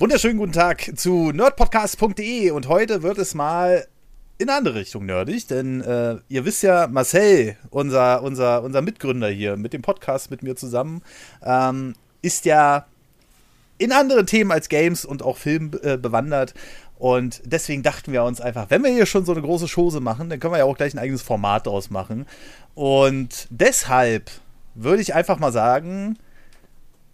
Wunderschönen guten Tag zu nerdpodcast.de und heute wird es mal in eine andere Richtung nerdig, denn äh, ihr wisst ja, Marcel, unser, unser, unser Mitgründer hier mit dem Podcast mit mir zusammen, ähm, ist ja in anderen Themen als Games und auch Film äh, bewandert. Und deswegen dachten wir uns einfach, wenn wir hier schon so eine große Chose machen, dann können wir ja auch gleich ein eigenes Format draus machen. Und deshalb würde ich einfach mal sagen,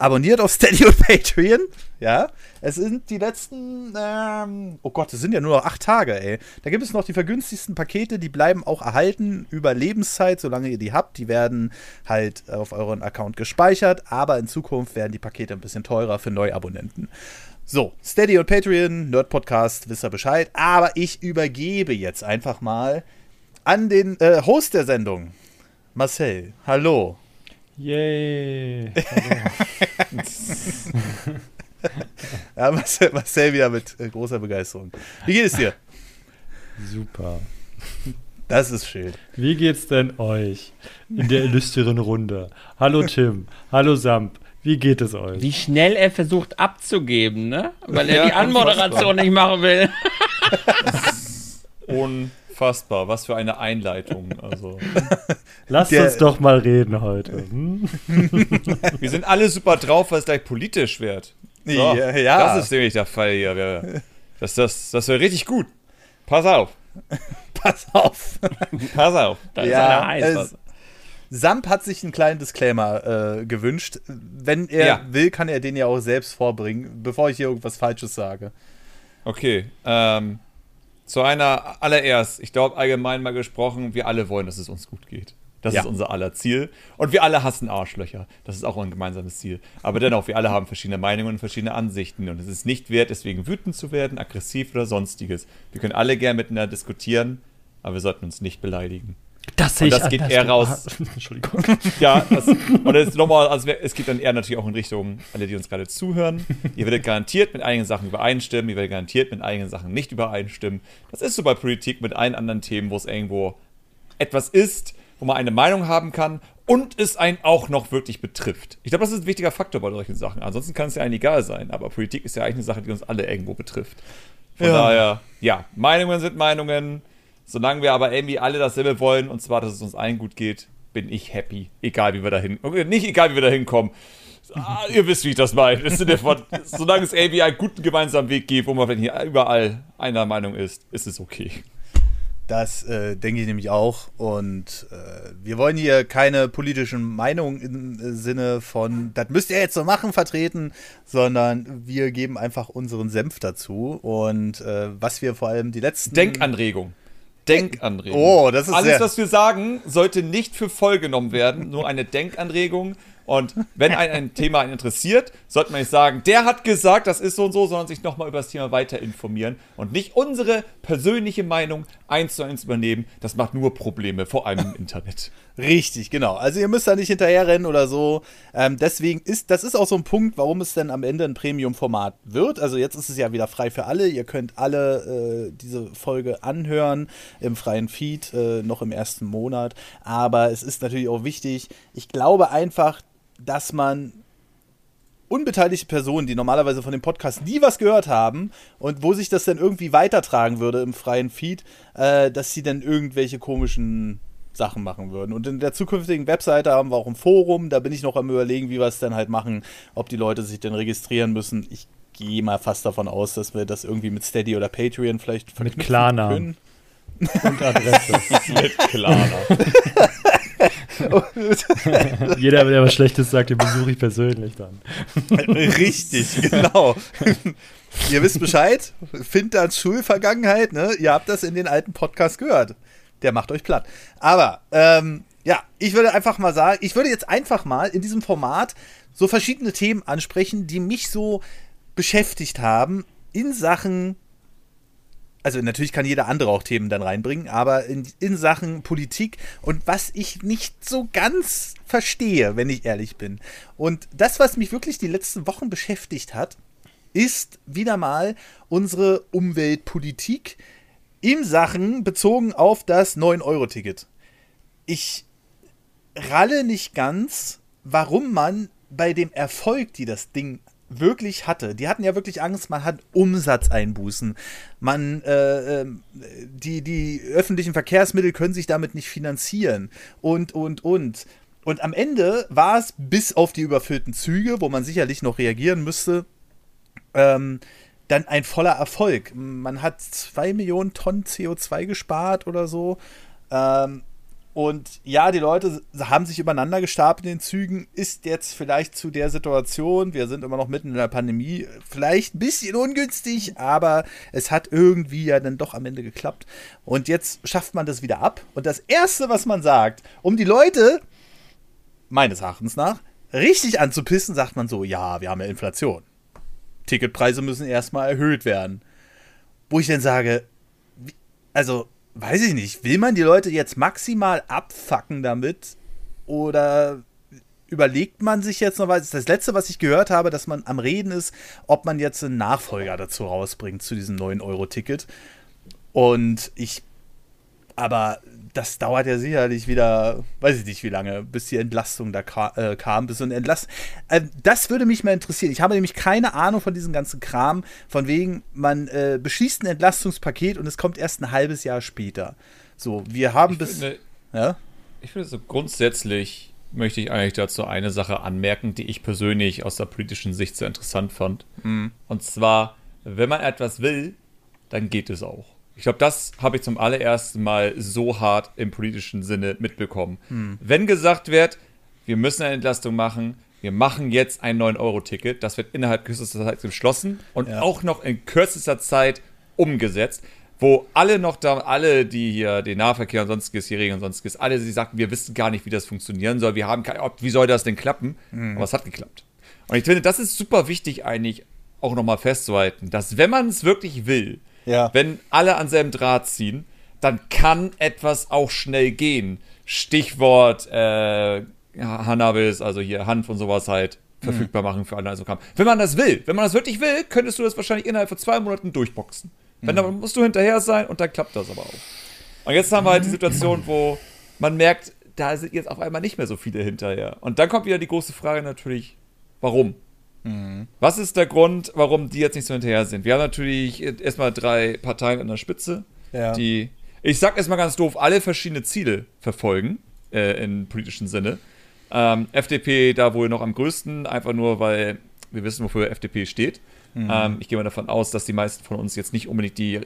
abonniert auf Steady und Patreon. Ja, es sind die letzten, ähm, oh Gott, es sind ja nur noch acht Tage, ey. Da gibt es noch die vergünstigsten Pakete, die bleiben auch erhalten über Lebenszeit, solange ihr die habt. Die werden halt auf euren Account gespeichert, aber in Zukunft werden die Pakete ein bisschen teurer für Neuabonnenten. So, Steady und Patreon, Nerd Podcast, wisst ihr Bescheid. Aber ich übergebe jetzt einfach mal an den äh, Host der Sendung, Marcel. Hallo. Yay! ja, Marcel, Marcel, wieder mit äh, großer Begeisterung. Wie geht es dir? Super. Das ist schön. Wie geht's denn euch in der illustren Runde? Hallo Tim, hallo Samp, wie geht es euch? Wie schnell er versucht abzugeben, ne? Weil er ja, die Anmoderation nicht machen will. Und unfassbar. Was für eine Einleitung. Also. Lasst uns doch mal reden heute. Hm? Wir sind alle super drauf, weil es gleich politisch wird. So, ja, ja, Das ist nämlich der Fall hier. Das, das, das wäre richtig gut. Pass auf. Pass auf. Pass auf. Da ja, ist heiß. Äh, Samp hat sich einen kleinen Disclaimer äh, gewünscht. Wenn er ja. will, kann er den ja auch selbst vorbringen, bevor ich hier irgendwas Falsches sage. Okay. Ähm, zu einer allererst, ich glaube allgemein mal gesprochen, wir alle wollen, dass es uns gut geht. Das ja. ist unser aller Ziel. Und wir alle hassen Arschlöcher. Das ist auch ein gemeinsames Ziel. Aber dennoch, wir alle haben verschiedene Meinungen und verschiedene Ansichten. Und es ist nicht wert, deswegen wütend zu werden, aggressiv oder sonstiges. Wir können alle gern miteinander diskutieren, aber wir sollten uns nicht beleidigen. Das sehe ich das geht eher raus. Entschuldigung. Ja, das, und das ist nochmal, also es geht dann eher natürlich auch in Richtung alle, die uns gerade zuhören. Ihr werdet garantiert mit einigen Sachen übereinstimmen, ihr werdet garantiert mit einigen Sachen nicht übereinstimmen. Das ist so bei Politik mit allen anderen Themen, wo es irgendwo etwas ist, wo man eine Meinung haben kann und es einen auch noch wirklich betrifft. Ich glaube, das ist ein wichtiger Faktor bei solchen Sachen. Ansonsten kann es ja eigentlich egal sein, aber Politik ist ja eigentlich eine Sache, die uns alle irgendwo betrifft. Von ja. daher, ja, Meinungen sind Meinungen Solange wir aber irgendwie alle dasselbe wollen, und zwar, dass es uns allen gut geht, bin ich happy. Egal, wie wir dahin, nicht egal, wie wir da hinkommen. Ah, ihr wisst, wie ich das meine. solange es irgendwie einen guten gemeinsamen Weg gibt, wo man hier überall einer Meinung ist, ist es okay. Das äh, denke ich nämlich auch. Und äh, wir wollen hier keine politischen Meinungen im äh, Sinne von, das müsst ihr jetzt so machen, vertreten, sondern wir geben einfach unseren Senf dazu. Und äh, was wir vor allem die letzten. Denkanregung. Denkanregung. Oh, das ist Alles, was wir sagen, sollte nicht für voll genommen werden, nur eine Denkanregung. Und wenn ein, ein Thema einen interessiert, sollte man nicht sagen, der hat gesagt, das ist so und so, sondern sich nochmal über das Thema weiter informieren und nicht unsere persönliche Meinung eins zu eins übernehmen. Das macht nur Probleme, vor allem im Internet. Richtig, genau. Also ihr müsst da nicht hinterherrennen oder so. Ähm, deswegen ist, das ist auch so ein Punkt, warum es dann am Ende ein Premium-Format wird. Also jetzt ist es ja wieder frei für alle. Ihr könnt alle äh, diese Folge anhören im freien Feed, äh, noch im ersten Monat. Aber es ist natürlich auch wichtig, ich glaube einfach, dass man unbeteiligte Personen, die normalerweise von dem Podcast nie was gehört haben und wo sich das dann irgendwie weitertragen würde im freien Feed, äh, dass sie dann irgendwelche komischen Sachen machen würden. Und in der zukünftigen Webseite haben wir auch ein Forum, da bin ich noch am überlegen, wie wir es dann halt machen, ob die Leute sich denn registrieren müssen. Ich gehe mal fast davon aus, dass wir das irgendwie mit Steady oder Patreon vielleicht mit Klarna können. Und Adresse. mit Klarna. Jeder, der was Schlechtes sagt, den besuche ich persönlich dann. Richtig, genau. Ihr wisst Bescheid, Fintans Schulvergangenheit, ne? Ihr habt das in den alten Podcasts gehört. Der macht euch platt. Aber, ähm, ja, ich würde einfach mal sagen, ich würde jetzt einfach mal in diesem Format so verschiedene Themen ansprechen, die mich so beschäftigt haben in Sachen also natürlich kann jeder andere auch Themen dann reinbringen, aber in, in Sachen Politik und was ich nicht so ganz verstehe, wenn ich ehrlich bin. Und das, was mich wirklich die letzten Wochen beschäftigt hat, ist wieder mal unsere Umweltpolitik in Sachen bezogen auf das 9-Euro-Ticket. Ich ralle nicht ganz, warum man bei dem Erfolg, die das Ding wirklich hatte. Die hatten ja wirklich Angst, man hat Umsatzeinbußen. Man, äh, ähm, die, die öffentlichen Verkehrsmittel können sich damit nicht finanzieren. Und, und, und. Und am Ende war es bis auf die überfüllten Züge, wo man sicherlich noch reagieren müsste, ähm, dann ein voller Erfolg. Man hat zwei Millionen Tonnen CO2 gespart oder so. Ähm, und ja, die Leute haben sich übereinander gestapelt in den Zügen. Ist jetzt vielleicht zu der Situation, wir sind immer noch mitten in der Pandemie, vielleicht ein bisschen ungünstig, aber es hat irgendwie ja dann doch am Ende geklappt. Und jetzt schafft man das wieder ab. Und das Erste, was man sagt, um die Leute, meines Erachtens nach, richtig anzupissen, sagt man so, ja, wir haben ja Inflation. Ticketpreise müssen erstmal erhöht werden. Wo ich dann sage, also weiß ich nicht, will man die Leute jetzt maximal abfacken damit? Oder überlegt man sich jetzt noch was? Das letzte, was ich gehört habe, dass man am Reden ist, ob man jetzt einen Nachfolger dazu rausbringt, zu diesem 9-Euro-Ticket. Und ich, aber das dauert ja sicherlich wieder, weiß ich nicht wie lange, bis die Entlastung da ka äh, kam, bis so ein Entlast. Äh, das würde mich mal interessieren. Ich habe nämlich keine Ahnung von diesem ganzen Kram, von wegen, man äh, beschließt ein Entlastungspaket und es kommt erst ein halbes Jahr später. So, wir haben ich bis. Finde, ja? Ich finde so grundsätzlich möchte ich eigentlich dazu eine Sache anmerken, die ich persönlich aus der politischen Sicht sehr interessant fand. Mhm. Und zwar, wenn man etwas will, dann geht es auch. Ich glaube, das habe ich zum allerersten Mal so hart im politischen Sinne mitbekommen. Hm. Wenn gesagt wird, wir müssen eine Entlastung machen, wir machen jetzt ein 9-Euro-Ticket, das wird innerhalb kürzester Zeit beschlossen und Ja. auch noch in kürzester Zeit umgesetzt, wo alle noch da, alle, die hier den Nahverkehr und sonstiges hier regeln und sonstiges, alle, die sagten, wir wissen gar nicht, wie das funktionieren soll, wir haben keine, wie soll das denn klappen? Hm. Aber es hat geklappt. Und ich finde, das ist super wichtig eigentlich auch nochmal festzuhalten, dass wenn man es wirklich will, Ja. wenn alle an selben Draht ziehen, dann kann etwas auch schnell gehen. Stichwort äh, Hannabis, also hier Hanf und sowas halt verfügbar machen für alle. Also kam. Wenn man das will, wenn man das wirklich will, könntest du das wahrscheinlich innerhalb von zwei Monaten durchboxen. Wenn dann musst du hinterher sein und dann klappt das aber auch. Und jetzt haben wir halt die Situation, wo man merkt, da sind jetzt auf einmal nicht mehr so viele hinterher. Und dann kommt wieder die große Frage natürlich, warum? Was ist der Grund, warum die jetzt nicht so hinterher sind? Wir haben natürlich erstmal drei Parteien an der Spitze, Ja. die, ich sag erstmal ganz doof, alle verschiedene Ziele verfolgen, äh, im politischen Sinne. Ähm, FDP da wohl noch am größten, einfach nur, weil wir wissen, wofür FDP steht. Ähm, ich gehe mal davon aus, dass die meisten von uns jetzt nicht unbedingt die,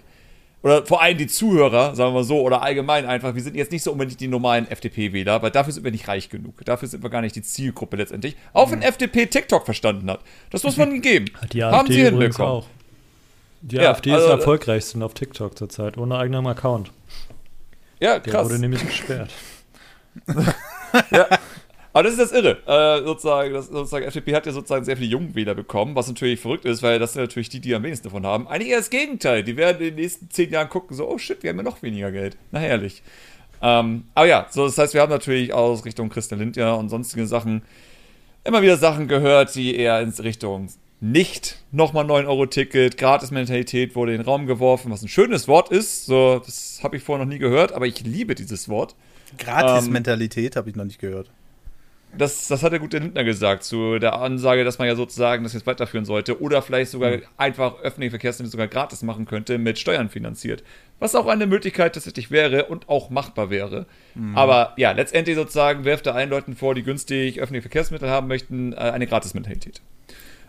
oder vor allem die Zuhörer, sagen wir mal so, oder allgemein einfach, wir sind jetzt nicht so unbedingt die normalen FDP-Wähler, weil dafür sind wir nicht reich genug. Dafür sind wir gar nicht die Zielgruppe letztendlich. Auch wenn FDP TikTok verstanden hat. Das muss man geben. Die Haben AfD sie übrigens hinbekommen. auch. Die Ja, AfD also- ist der erfolgreichste auf TikTok zurzeit, ohne eigenen Account. Ja, Der krass. wurde nämlich gesperrt. Aber das ist das Irre. Äh, sozusagen, das, sozusagen, FDP hat ja sozusagen sehr viele Jungwähler bekommen, was natürlich verrückt ist, weil das sind natürlich die, die am wenigsten davon haben. Eigentlich eher das Gegenteil. Die werden in den nächsten zehn Jahren gucken, so, oh shit, wir haben ja noch weniger Geld. Na herrlich. Ähm, aber ja, so, das heißt, wir haben natürlich aus Richtung Christian Lindner und sonstige Sachen immer wieder Sachen gehört, die eher in Richtung nicht nochmal 9-Euro-Ticket, Gratis-Mentalität wurde in den Raum geworfen, was ein schönes Wort ist. So, das habe ich vorher noch nie gehört, aber ich liebe dieses Wort. Gratis-Mentalität habe ich noch nicht gehört. Das, das hat der gute Lindner gesagt, zu der Ansage, dass man ja sozusagen das jetzt weiterführen sollte oder vielleicht sogar einfach öffentliche Verkehrsmittel sogar gratis machen könnte, mit Steuern finanziert. Was auch eine Möglichkeit tatsächlich wäre und auch machbar wäre. Aber ja, letztendlich sozusagen wirft er allen Leuten vor, die günstig öffentliche Verkehrsmittel haben möchten, äh, eine Gratis-Mentalität.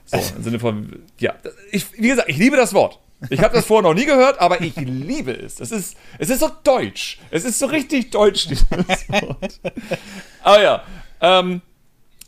So, im Sinne von, ja, ich, wie gesagt, ich liebe das Wort. Ich habe das vorher noch nie gehört, aber ich liebe es. Es ist, es ist so deutsch. Es ist so richtig deutsch, dieses Wort. Aber ja, ähm,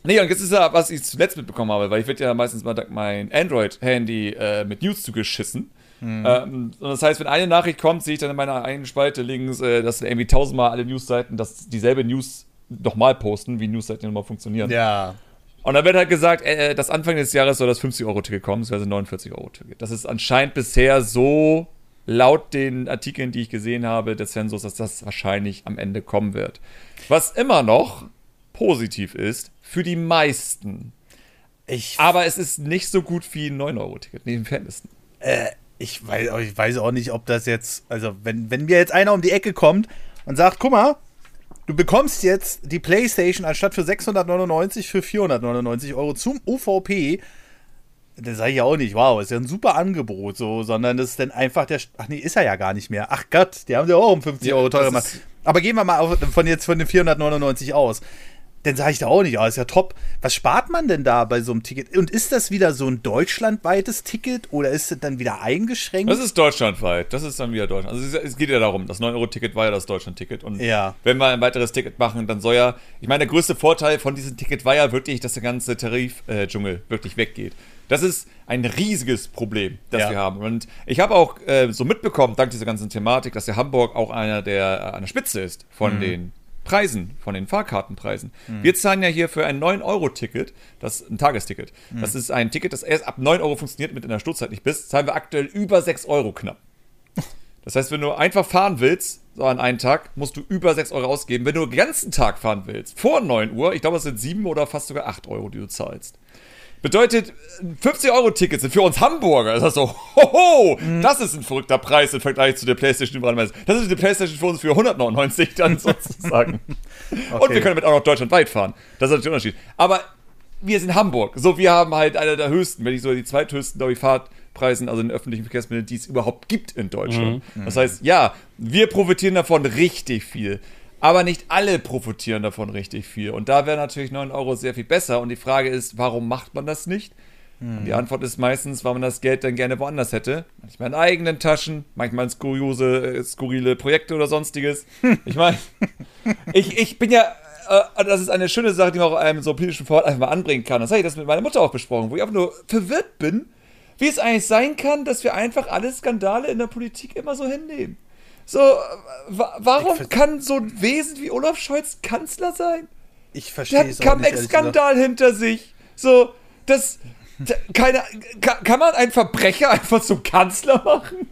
nee, und jetzt ist ja, was ich zuletzt mitbekommen habe, weil ich werde ja meistens mal mein Android-Handy äh, mit News zugeschissen. Ähm, und das heißt, wenn eine Nachricht kommt, sehe ich dann in meiner einen Spalte links, äh, dass irgendwie tausendmal alle Newsseiten das dieselbe News nochmal posten, wie Newsseiten nochmal funktionieren. Ja. Und dann wird halt gesagt, äh, dass Anfang des Jahres soll das 50-Euro-Ticket kommen, das wäre 49-Euro-Ticket. Das ist anscheinend bisher so laut den Artikeln, die ich gesehen habe, des Sensors, dass das wahrscheinlich am Ende kommen wird. Was immer noch positiv ist für die meisten. Ich, Aber es ist nicht so gut wie ein 9-Euro-Ticket, neben Verhältnissen. äh, ich, weiß, auch- ich weiß auch nicht, ob das jetzt, also wenn, wenn mir jetzt einer um die Ecke kommt und sagt, guck mal, du bekommst jetzt die Playstation anstatt für 699 für 499 Euro zum UVP, Das sage ich ja auch nicht, wow, ist ja ein super Angebot, so, sondern das ist dann einfach der. Ach nee, ist er ja gar nicht mehr. Ach Gott, die haben ja auch um 50 Ja, Euro teurer gemacht. Aber gehen wir mal von jetzt von den 499 aus. Dann sage ich da auch nicht, ah, ist ja top. Was spart man denn da bei so einem Ticket? Und ist das wieder so ein deutschlandweites Ticket oder ist es dann wieder eingeschränkt? Das ist deutschlandweit. Das ist dann wieder Deutschland. Also es- geht ja darum, das 9-Euro-Ticket war ja das Deutschland-Ticket. Und Ja. wenn wir ein weiteres Ticket machen, dann soll ja, ich meine, der größte Vorteil von diesem Ticket war ja wirklich, dass der ganze Tarifdschungel wirklich weggeht. Das ist ein riesiges Problem, das Ja. wir haben. Und ich habe auch äh, so mitbekommen, dank dieser ganzen Thematik, dass ja Hamburg auch einer der äh, an der Spitze ist von Mhm. den Preisen, von den Fahrkartenpreisen. Wir zahlen ja hier für ein 9-Euro-Ticket, das ist ein Tagesticket. Mhm. Das ist ein Ticket, das erst ab 9 Euro funktioniert, mit in der Stoßzeit nicht bist, zahlen wir aktuell über 6 Euro knapp. Das heißt, wenn du einfach fahren willst, so an einem Tag, musst du über 6 Euro ausgeben. Wenn du den ganzen Tag fahren willst, vor 9 Uhr, ich glaube, es sind 7 oder fast sogar 8 Euro, die du zahlst. Bedeutet, 50-Euro-Tickets sind für uns Hamburger. Das ist so, hoho, das ist ein verrückter Preis im Vergleich zu der PlayStation überall. Das ist die PlayStation für uns für 199 dann sozusagen. Und wir können damit auch noch deutschlandweit fahren. Das ist natürlich der Unterschied. Aber wir sind Hamburg. So, wir haben halt einer der höchsten, wenn nicht so die zweithöchsten, glaube ich, Fahrtpreisen, also in öffentlichen Verkehrsmitteln, die es überhaupt gibt in Deutschland. Das heißt, ja, wir profitieren davon richtig viel. Aber nicht alle profitieren davon richtig viel. Und da wäre natürlich 9 Euro sehr viel besser. Und die Frage ist, warum macht man das nicht? Und die Antwort ist meistens, weil man das Geld dann gerne woanders hätte. Manchmal in eigenen Taschen, manchmal in skuriose, äh, skurrile Projekte oder sonstiges. Ich meine, ich, ich bin ja, äh, das ist eine schöne Sache, die man auch einem so politischen Vorort einfach mal anbringen kann. Das habe ich das mit meiner Mutter auch besprochen, wo ich einfach nur verwirrt bin, wie es eigentlich sein kann, dass wir einfach alle Skandale in der Politik immer so hinnehmen. So, äh, wa warum kann so ein Wesen wie Olaf Scholz Kanzler sein? ich Der verstehe hat es einen nicht. ehrlich gesagt. Cum-Ex-Skandal hinter sich. So, das. da- Keine, kann, kann man einen Verbrecher einfach zum Kanzler machen?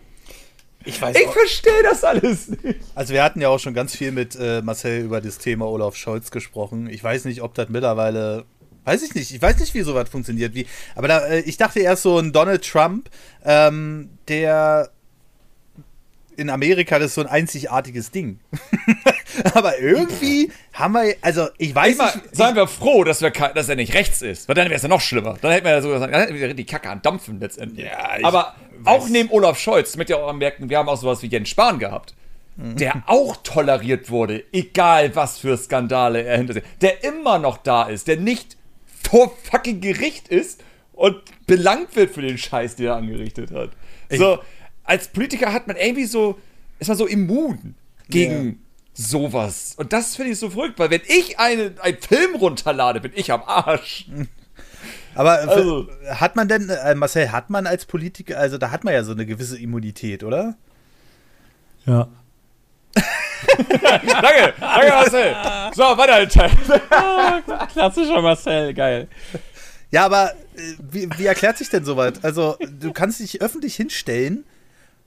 Ich weiß Ich verstehe das alles nicht. Also wir hatten ja auch schon ganz viel mit äh, Marcel über das Thema Olaf Scholz gesprochen. Ich weiß nicht, ob das mittlerweile, weiß ich nicht, ich weiß nicht, wie sowas funktioniert. Wie, aber da, äh, ich dachte erst so ein Donald Trump, ähm, der in Amerika das ist so ein einzigartiges Ding. aber irgendwie haben wir, also ich weiß Ich mal, nicht, seien wir froh, dass, wir, dass er nicht rechts ist, weil dann wäre es ja noch schlimmer. Dann hätten wir ja sogar gesagt, dann hätten wir die Kacke an Dampfen letztendlich. Ja, ich Aber weiß- auch neben Olaf Scholz, mit ja auch merken, wir haben auch sowas wie Jens Spahn gehabt, Mhm. der auch toleriert wurde, egal was für Skandale er hinter sich, der immer noch da ist, der nicht vor fucking Gericht ist und belangt wird für den Scheiß, den er angerichtet hat. So, als Politiker hat man irgendwie so, ist man so immun gegen sowas. Und das finde ich so verrückt, weil wenn ich eine, einen Film runterlade, bin ich am Arsch. aber äh, Also- hat man denn, äh, Marcel, hat man als Politiker, also da hat man ja so eine gewisse Immunität, oder? Ja. Danke, danke Marcel. So, weiter, Alter. Klassischer Marcel, geil. Ja, aber äh, wie, wie erklärt sich denn sowas? Also, du kannst dich öffentlich hinstellen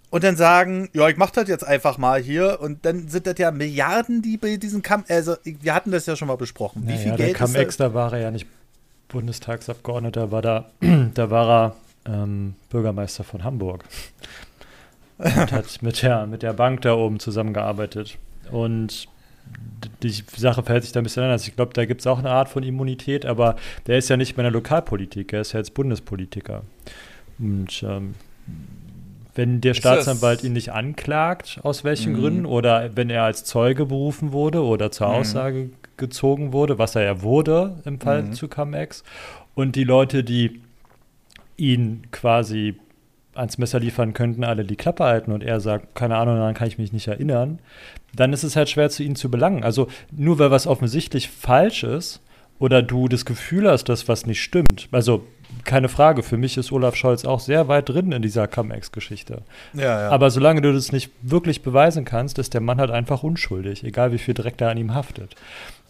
und dann sagen, ja, ich mach das jetzt einfach mal hier und dann sind das ja Milliarden, die bei diesen Kam also wir hatten das ja schon mal besprochen. Wie Naja, viel Geld Cum-Ex, ist da? da war er ja nicht Bundestagsabgeordneter, war da, da war er ähm, Bürgermeister von Hamburg. Und hat mit der, mit der Bank da oben zusammengearbeitet. Und die Sache verhält sich da ein bisschen anders. Ich glaube, da gibt es auch eine Art von Immunität, aber der ist ja nicht mehr in der Lokalpolitik, er ist ja jetzt Bundespolitiker. Und ähm, wenn der Ist Staatsanwalt ihn nicht anklagt, aus welchen Mhm. Gründen, oder wenn er als Zeuge berufen wurde oder zur Mhm. Aussage gezogen wurde, was er ja wurde im Fall Mhm. zu Cum-Ex, und die Leute, die ihn quasi ans Messer liefern könnten, alle die Klappe halten und er sagt, keine Ahnung, daran kann ich mich nicht erinnern, dann ist es halt schwer zu ihnen zu belangen. Also nur weil was offensichtlich falsch ist oder du das Gefühl hast, dass was nicht stimmt. Also keine Frage, für mich ist Olaf Scholz auch sehr weit drin in dieser Cum-Ex-Geschichte. Ja, ja. Aber solange du das nicht wirklich beweisen kannst, ist der Mann halt einfach unschuldig, egal wie viel Dreck da an ihm haftet.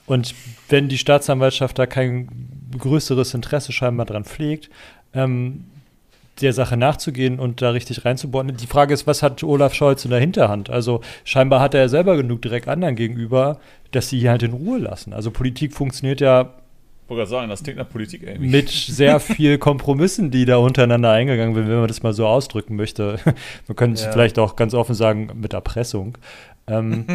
Und wenn die Staatsanwaltschaft da kein größeres Interesse scheinbar dran pflegt, ähm, der Sache nachzugehen und da richtig reinzubohren. Die Frage ist, was hat Olaf Scholz in der Hinterhand? Also scheinbar hat er selber genug Dreck anderen gegenüber, dass sie ihn halt in Ruhe lassen. Also Politik funktioniert ja Ich wollte gerade sagen, das klingt nach Politik irgendwie. mit sehr viel Kompromissen, die da untereinander eingegangen werden, wenn man das mal so ausdrücken möchte. Können es Ja. vielleicht auch ganz offen sagen, mit Erpressung. Ähm,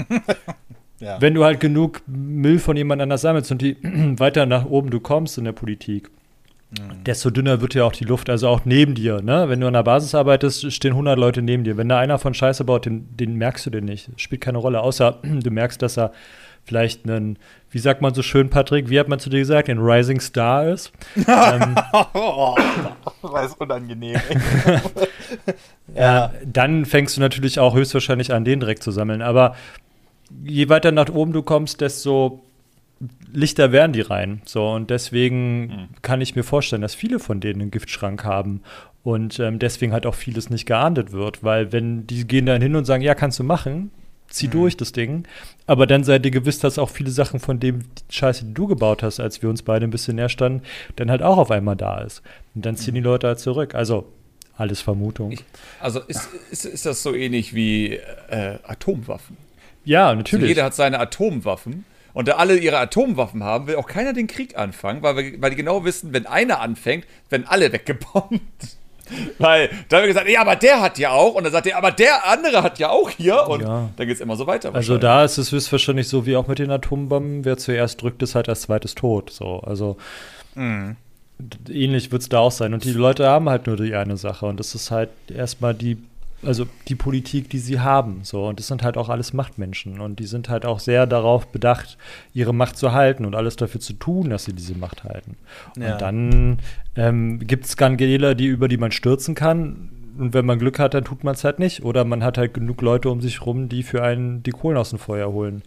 ja. wenn du halt genug Müll von jemand anders sammelst und die weiter nach oben du kommst in der Politik, desto dünner wird ja auch die Luft, also auch neben dir. Ne? Wenn du an der Basis arbeitest, stehen 100 Leute neben dir. Wenn da einer von Scheiße baut, den, den merkst du den nicht. Spielt keine Rolle, außer du merkst, dass er vielleicht einen, wie sagt man so schön, Patrick, wie hat man zu dir gesagt, ein Rising Star ist. ähm, oh, das ist unangenehm. ja. dann fängst du natürlich auch höchstwahrscheinlich an, den direkt zu sammeln. Aber je weiter nach oben du kommst, desto lichter werden die rein. So, und deswegen mhm. kann ich mir vorstellen, dass viele von denen einen Giftschrank haben. Und ähm, deswegen halt auch vieles nicht geahndet wird, weil wenn die gehen dann hin und sagen, ja, kannst du machen, zieh mhm. durch das Ding. Aber dann seid ihr gewiss, dass auch viele Sachen von dem Scheiße, die du gebaut hast, als wir uns beide ein bisschen näher standen, dann halt auch auf einmal da ist. Und dann ziehen mhm. die Leute halt zurück. Also alles Vermutung. Ich, also ist, ist, ist das so ähnlich wie äh, Atomwaffen? Ja, natürlich. Also jeder hat seine Atomwaffen. Und da alle ihre Atomwaffen haben, will auch keiner den Krieg anfangen, weil, wir, weil die genau wissen, wenn einer anfängt, werden alle weggebombt. Weil da haben wir gesagt, ja, aber der hat ja auch. Und dann sagt er, aber der andere hat ja auch hier. Und ja. dann geht es immer so weiter. Also da ist es höchstwahrscheinlich so wie auch mit den Atombomben. Wer zuerst drückt, ist halt als zweites tot. So, also mhm. ähnlich wird es da auch sein. Und die Leute haben halt nur die eine Sache. Und das ist halt erstmal die also die Politik, die sie haben. So. Und das sind halt auch alles Machtmenschen. Und die sind halt auch sehr darauf bedacht, ihre Macht zu halten und alles dafür zu tun, dass sie diese Macht halten. Ja. Und dann ähm, gibt es Skandale, die, über die man stürzen kann. Und wenn man Glück hat, dann tut man es halt nicht. Oder man hat halt genug Leute um sich rum, die für einen die Kohlen aus dem Feuer holen.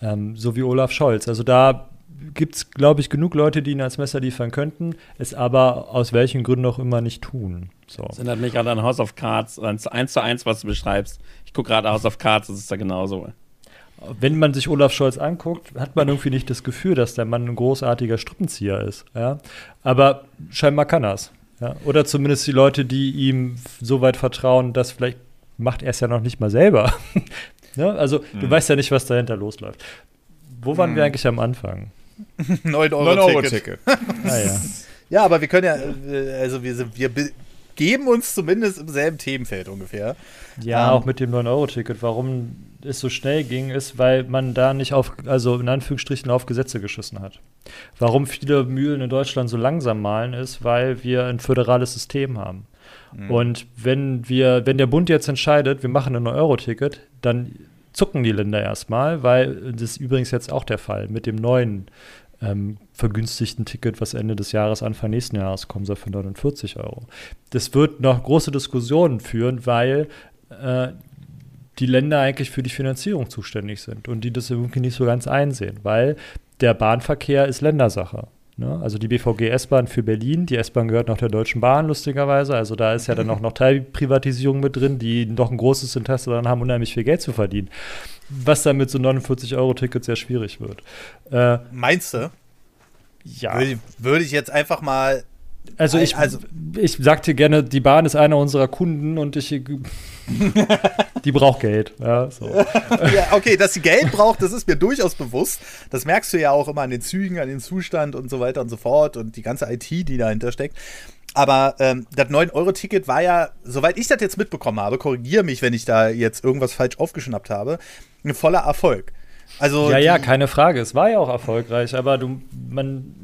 Ähm, so wie Olaf Scholz. Also da gibt es, glaube ich, genug Leute, die ihn als Messer liefern könnten, es aber aus welchen Gründen auch immer nicht tun. So. Das erinnert mich gerade an House of Cards, eins zu eins, was du beschreibst. Ich gucke gerade House of Cards, das ist da genauso. Wenn man sich Olaf Scholz anguckt, hat man irgendwie nicht das Gefühl, dass der Mann ein großartiger Strippenzieher ist. Ja? Aber scheinbar kann er es. Ja? Oder zumindest die Leute, die ihm so weit vertrauen, dass vielleicht macht er es ja noch nicht mal selber. ja? Also mhm. du weißt ja nicht, was dahinter losläuft. Wo waren mhm. wir eigentlich am Anfang? 9-Euro-Ticket. ah, ja. ja, aber wir können ja, äh, also wir, sind, wir geben uns zumindest im selben Themenfeld ungefähr. Ja, ähm, auch mit dem 9-Euro-Ticket. Warum es so schnell ging, ist, weil man da nicht auf, also in Anführungsstrichen auf Gesetze geschissen hat. Warum viele Mühlen in Deutschland so langsam malen, ist, weil wir ein föderales System haben. Mhm. Und wenn wir, wenn der Bund jetzt entscheidet, wir machen ein 9-Euro-Ticket, dann zucken die Länder erstmal, weil das ist übrigens jetzt auch der Fall mit dem neuen ähm, vergünstigten Ticket, was Ende des Jahres, Anfang nächsten Jahres kommen soll für 49 Euro. Das wird noch große Diskussionen führen, weil äh, die Länder eigentlich für die Finanzierung zuständig sind und die das irgendwie nicht so ganz einsehen, weil der Bahnverkehr ist Ländersache. Ne? Also die BVG S-Bahn für Berlin, die S-Bahn gehört noch der Deutschen Bahn, lustigerweise. Also da ist ja dann auch noch Teilprivatisierung mit drin, die noch ein großes Interesse daran haben, unheimlich viel Geld zu verdienen. Was dann mit so 49-Euro-Tickets sehr schwierig wird. Äh, Meinst du? Ja. Würde, würde ich jetzt einfach mal also ich, also ich sagte gerne, die Bahn ist einer unserer Kunden und ich die braucht Geld. Ja, so. ja, okay, dass sie Geld braucht, das ist mir durchaus bewusst. Das merkst du ja auch immer an den Zügen, an den Zustand und so weiter und so fort und die ganze IT, die dahinter steckt. Aber ähm, das 9-Euro-Ticket war ja, soweit ich das jetzt mitbekommen habe, korrigiere mich, wenn ich da jetzt irgendwas falsch aufgeschnappt habe, ein voller Erfolg. Also ja, ja, keine Frage. Es war ja auch erfolgreich, aber du, man,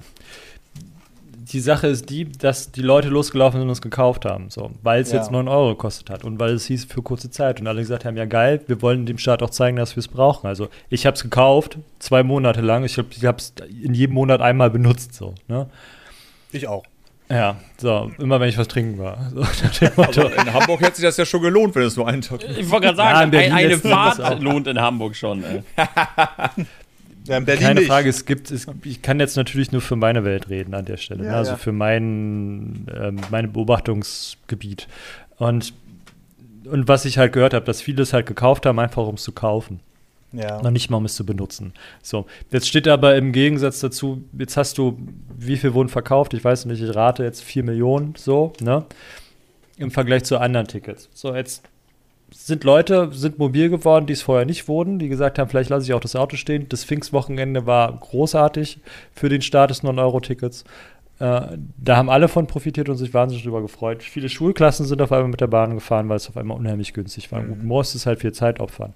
die Sache ist die, dass die Leute losgelaufen sind und es gekauft haben, so, weil es ja. jetzt 9 Euro gekostet hat und weil es hieß für kurze Zeit und alle gesagt haben, ja geil, wir wollen dem Staat auch zeigen, dass wir es brauchen. Also ich habe es gekauft, zwei Monate lang, ich habe es in jedem Monat einmal benutzt, so. Ne? Ich auch. Ja, so, immer wenn ich was trinken war. So, also in Hamburg hätte sich das ja schon gelohnt, wenn es nur einen Tag Ich wollte gerade sagen, ja, ein, eine Fahrt lohnt in Hamburg schon. Ja, Keine nicht. Frage, es gibt, es, ich kann jetzt natürlich nur für meine Welt reden an der Stelle, ja, ne? also ja. für mein, äh, mein Beobachtungsgebiet. Und, und was ich halt gehört habe, dass viele es halt gekauft haben, einfach um es zu kaufen. Ja. Noch nicht mal, um es zu benutzen. So, jetzt steht aber im Gegensatz dazu, jetzt hast du, wie viel wurden verkauft? Ich weiß nicht, ich rate jetzt 4 Millionen, so, ne? Im Vergleich zu anderen Tickets. So, jetzt sind Leute, sind mobil geworden, die es vorher nicht wurden, die gesagt haben, vielleicht lasse ich auch das Auto stehen. Das Pfingstwochenende war großartig für den Start des 9-Euro-Tickets. Äh, da haben alle von profitiert und sich wahnsinnig darüber gefreut. Viele Schulklassen sind auf einmal mit der Bahn gefahren, weil es auf einmal unheimlich günstig war. Mhm. Gut, musst es halt viel Zeit opfern.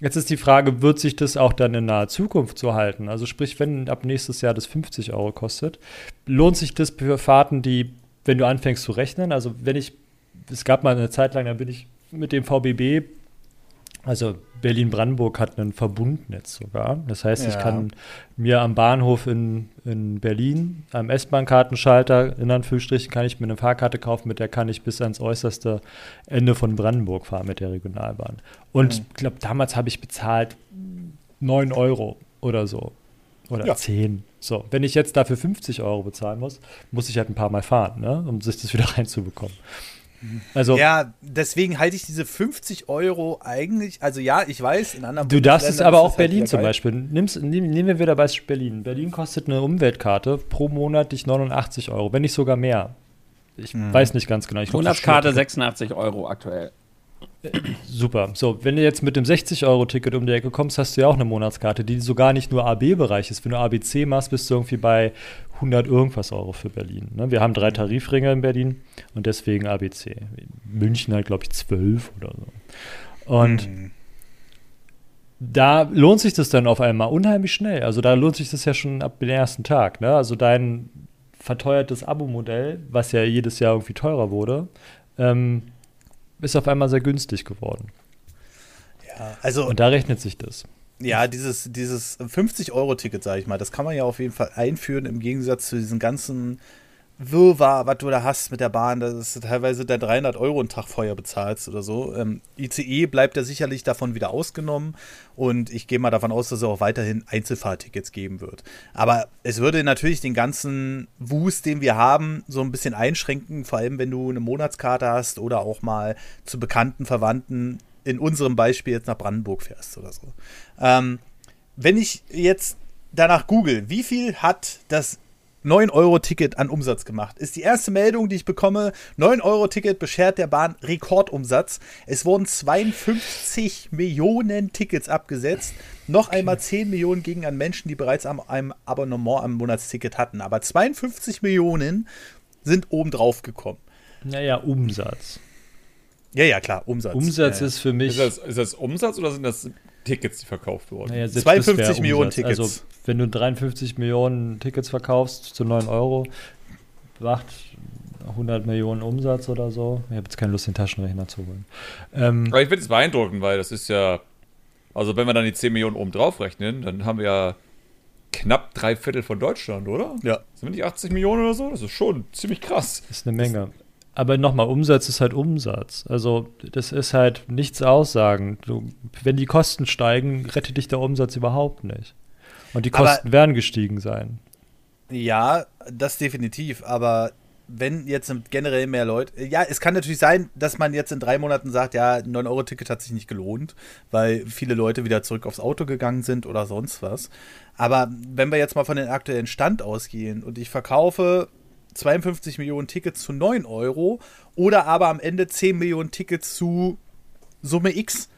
Jetzt ist die Frage, wird sich das auch dann in naher Zukunft so halten? Also sprich, wenn ab nächstes Jahr das 50 Euro kostet, lohnt sich das für Fahrten, die, wenn du anfängst zu rechnen, also wenn ich, es gab mal eine Zeit lang, da bin ich mit dem VBB also Berlin-Brandenburg hat ein Verbundnetz sogar. Das heißt, ja. ich kann mir am Bahnhof in, in Berlin, am S-Bahn-Kartenschalter, in Anführungsstrichen, kann ich mir eine Fahrkarte kaufen, mit der kann ich bis ans äußerste Ende von Brandenburg fahren mit der Regionalbahn. Und mhm. ich glaube, damals habe ich bezahlt 9 Euro oder so. Oder ja. 10. So, wenn ich jetzt dafür 50 Euro bezahlen muss, muss ich halt ein paar Mal fahren, ne, um sich das wieder reinzubekommen. Also, ja, deswegen halte ich diese 50 Euro eigentlich, also ja, ich weiß, in anderen Du darfst es aber auch halt Berlin halt zum Beispiel. Nimm's, nehm, nehmen wir wieder Beispiel Berlin. Berlin kostet eine Umweltkarte pro Monat dich 89 Euro, wenn nicht sogar mehr. Ich mhm. weiß nicht ganz genau. Ich Monatskarte 86 Euro aktuell. Super. So, wenn du jetzt mit dem 60-Euro-Ticket um die Ecke kommst, hast du ja auch eine Monatskarte, die sogar nicht nur AB-Bereich ist. Wenn du ABC machst, bist du irgendwie bei 100 irgendwas Euro für Berlin. Ne? Wir haben drei mhm. Tarifringe in Berlin und deswegen ABC. München halt, glaube ich, 12 oder so. Und mhm. da lohnt sich das dann auf einmal unheimlich schnell. Also da lohnt sich das ja schon ab dem ersten Tag. Ne? Also dein verteuertes Abo-Modell, was ja jedes Jahr irgendwie teurer wurde, ähm, ist auf einmal sehr günstig geworden. Ja, also. Und da rechnet sich das. Ja, dieses, dieses 50-Euro-Ticket, sage ich mal, das kann man ja auf jeden Fall einführen im Gegensatz zu diesen ganzen Wirrwarr, was du da hast mit der Bahn, dass du teilweise der 300 Euro einen Tag vorher bezahlst oder so. Ähm, ICE bleibt ja sicherlich davon wieder ausgenommen und ich gehe mal davon aus, dass es auch weiterhin Einzelfahrtickets geben wird. Aber es würde natürlich den ganzen Wust, den wir haben, so ein bisschen einschränken, vor allem wenn du eine Monatskarte hast oder auch mal zu bekannten Verwandten in unserem Beispiel jetzt nach Brandenburg fährst oder so. Ähm, wenn ich jetzt danach google, wie viel hat das 9-Euro-Ticket an Umsatz gemacht. Ist die erste Meldung, die ich bekomme. 9-Euro-Ticket beschert der Bahn Rekordumsatz. Es wurden 52 Millionen Tickets abgesetzt. Noch einmal 10 Millionen gingen an Menschen, die bereits am, einem Abonnement am Monatsticket hatten. Aber 52 Millionen sind obendrauf gekommen. Naja, Umsatz. Ja, ja, klar, Umsatz. Umsatz ja, ist für mich. Ist das, ist das, Umsatz oder sind das Tickets, die verkauft wurden? Naja, 52 Millionen Tickets. Also, wenn du 53 Millionen Tickets verkaufst zu 9 Euro, macht 100 Millionen Umsatz oder so. Ich habe jetzt keine Lust, den Taschenrechner zu holen. Ähm, Aber ich finde es beeindruckend, weil das ist ja. Also, wenn wir dann die 10 Millionen oben drauf rechnen, dann haben wir ja knapp drei Viertel von Deutschland, oder? Ja. Sind wir nicht 80 Millionen oder so? Das ist schon ziemlich krass. Das ist eine Menge aber nochmal, Umsatz ist halt Umsatz. Also das ist halt nichts aussagen. Du, wenn die Kosten steigen, rettet dich der Umsatz überhaupt nicht. Und die Kosten aber, werden gestiegen sein. Ja, das definitiv. Aber wenn jetzt generell mehr Leute. Ja, es kann natürlich sein, dass man jetzt in drei Monaten sagt, ja, ein 9-Euro-Ticket hat sich nicht gelohnt, weil viele Leute wieder zurück aufs Auto gegangen sind oder sonst was. Aber wenn wir jetzt mal von den aktuellen Stand ausgehen und ich verkaufe 52 Millionen Tickets zu 9 Euro oder aber am Ende 10 Millionen Tickets zu Summe X.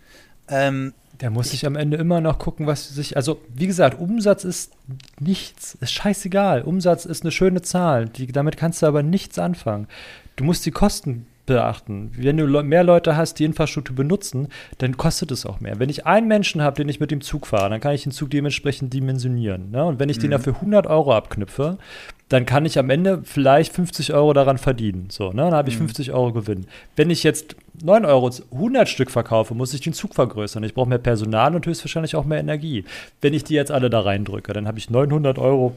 Ähm, der muss sich am Ende immer noch gucken, was sich. Also, wie gesagt, Umsatz ist nichts. Ist scheißegal. Umsatz ist eine schöne Zahl. Die, damit kannst du aber nichts anfangen. Du musst die Kosten beachten. Wenn du mehr Leute hast, die Infrastruktur benutzen, dann kostet es auch mehr. Wenn ich einen Menschen habe, den ich mit dem Zug fahre, dann kann ich den Zug dementsprechend dimensionieren. Ne? Und wenn ich mhm. den dafür 100 Euro abknüpfe, dann kann ich am Ende vielleicht 50 Euro daran verdienen. So, ne? Dann habe ich mhm. 50 Euro Gewinn. Wenn ich jetzt 9 Euro 100 Stück verkaufe, muss ich den Zug vergrößern. Ich brauche mehr Personal und höchstwahrscheinlich auch mehr Energie. Wenn ich die jetzt alle da reindrücke, dann habe ich 900 Euro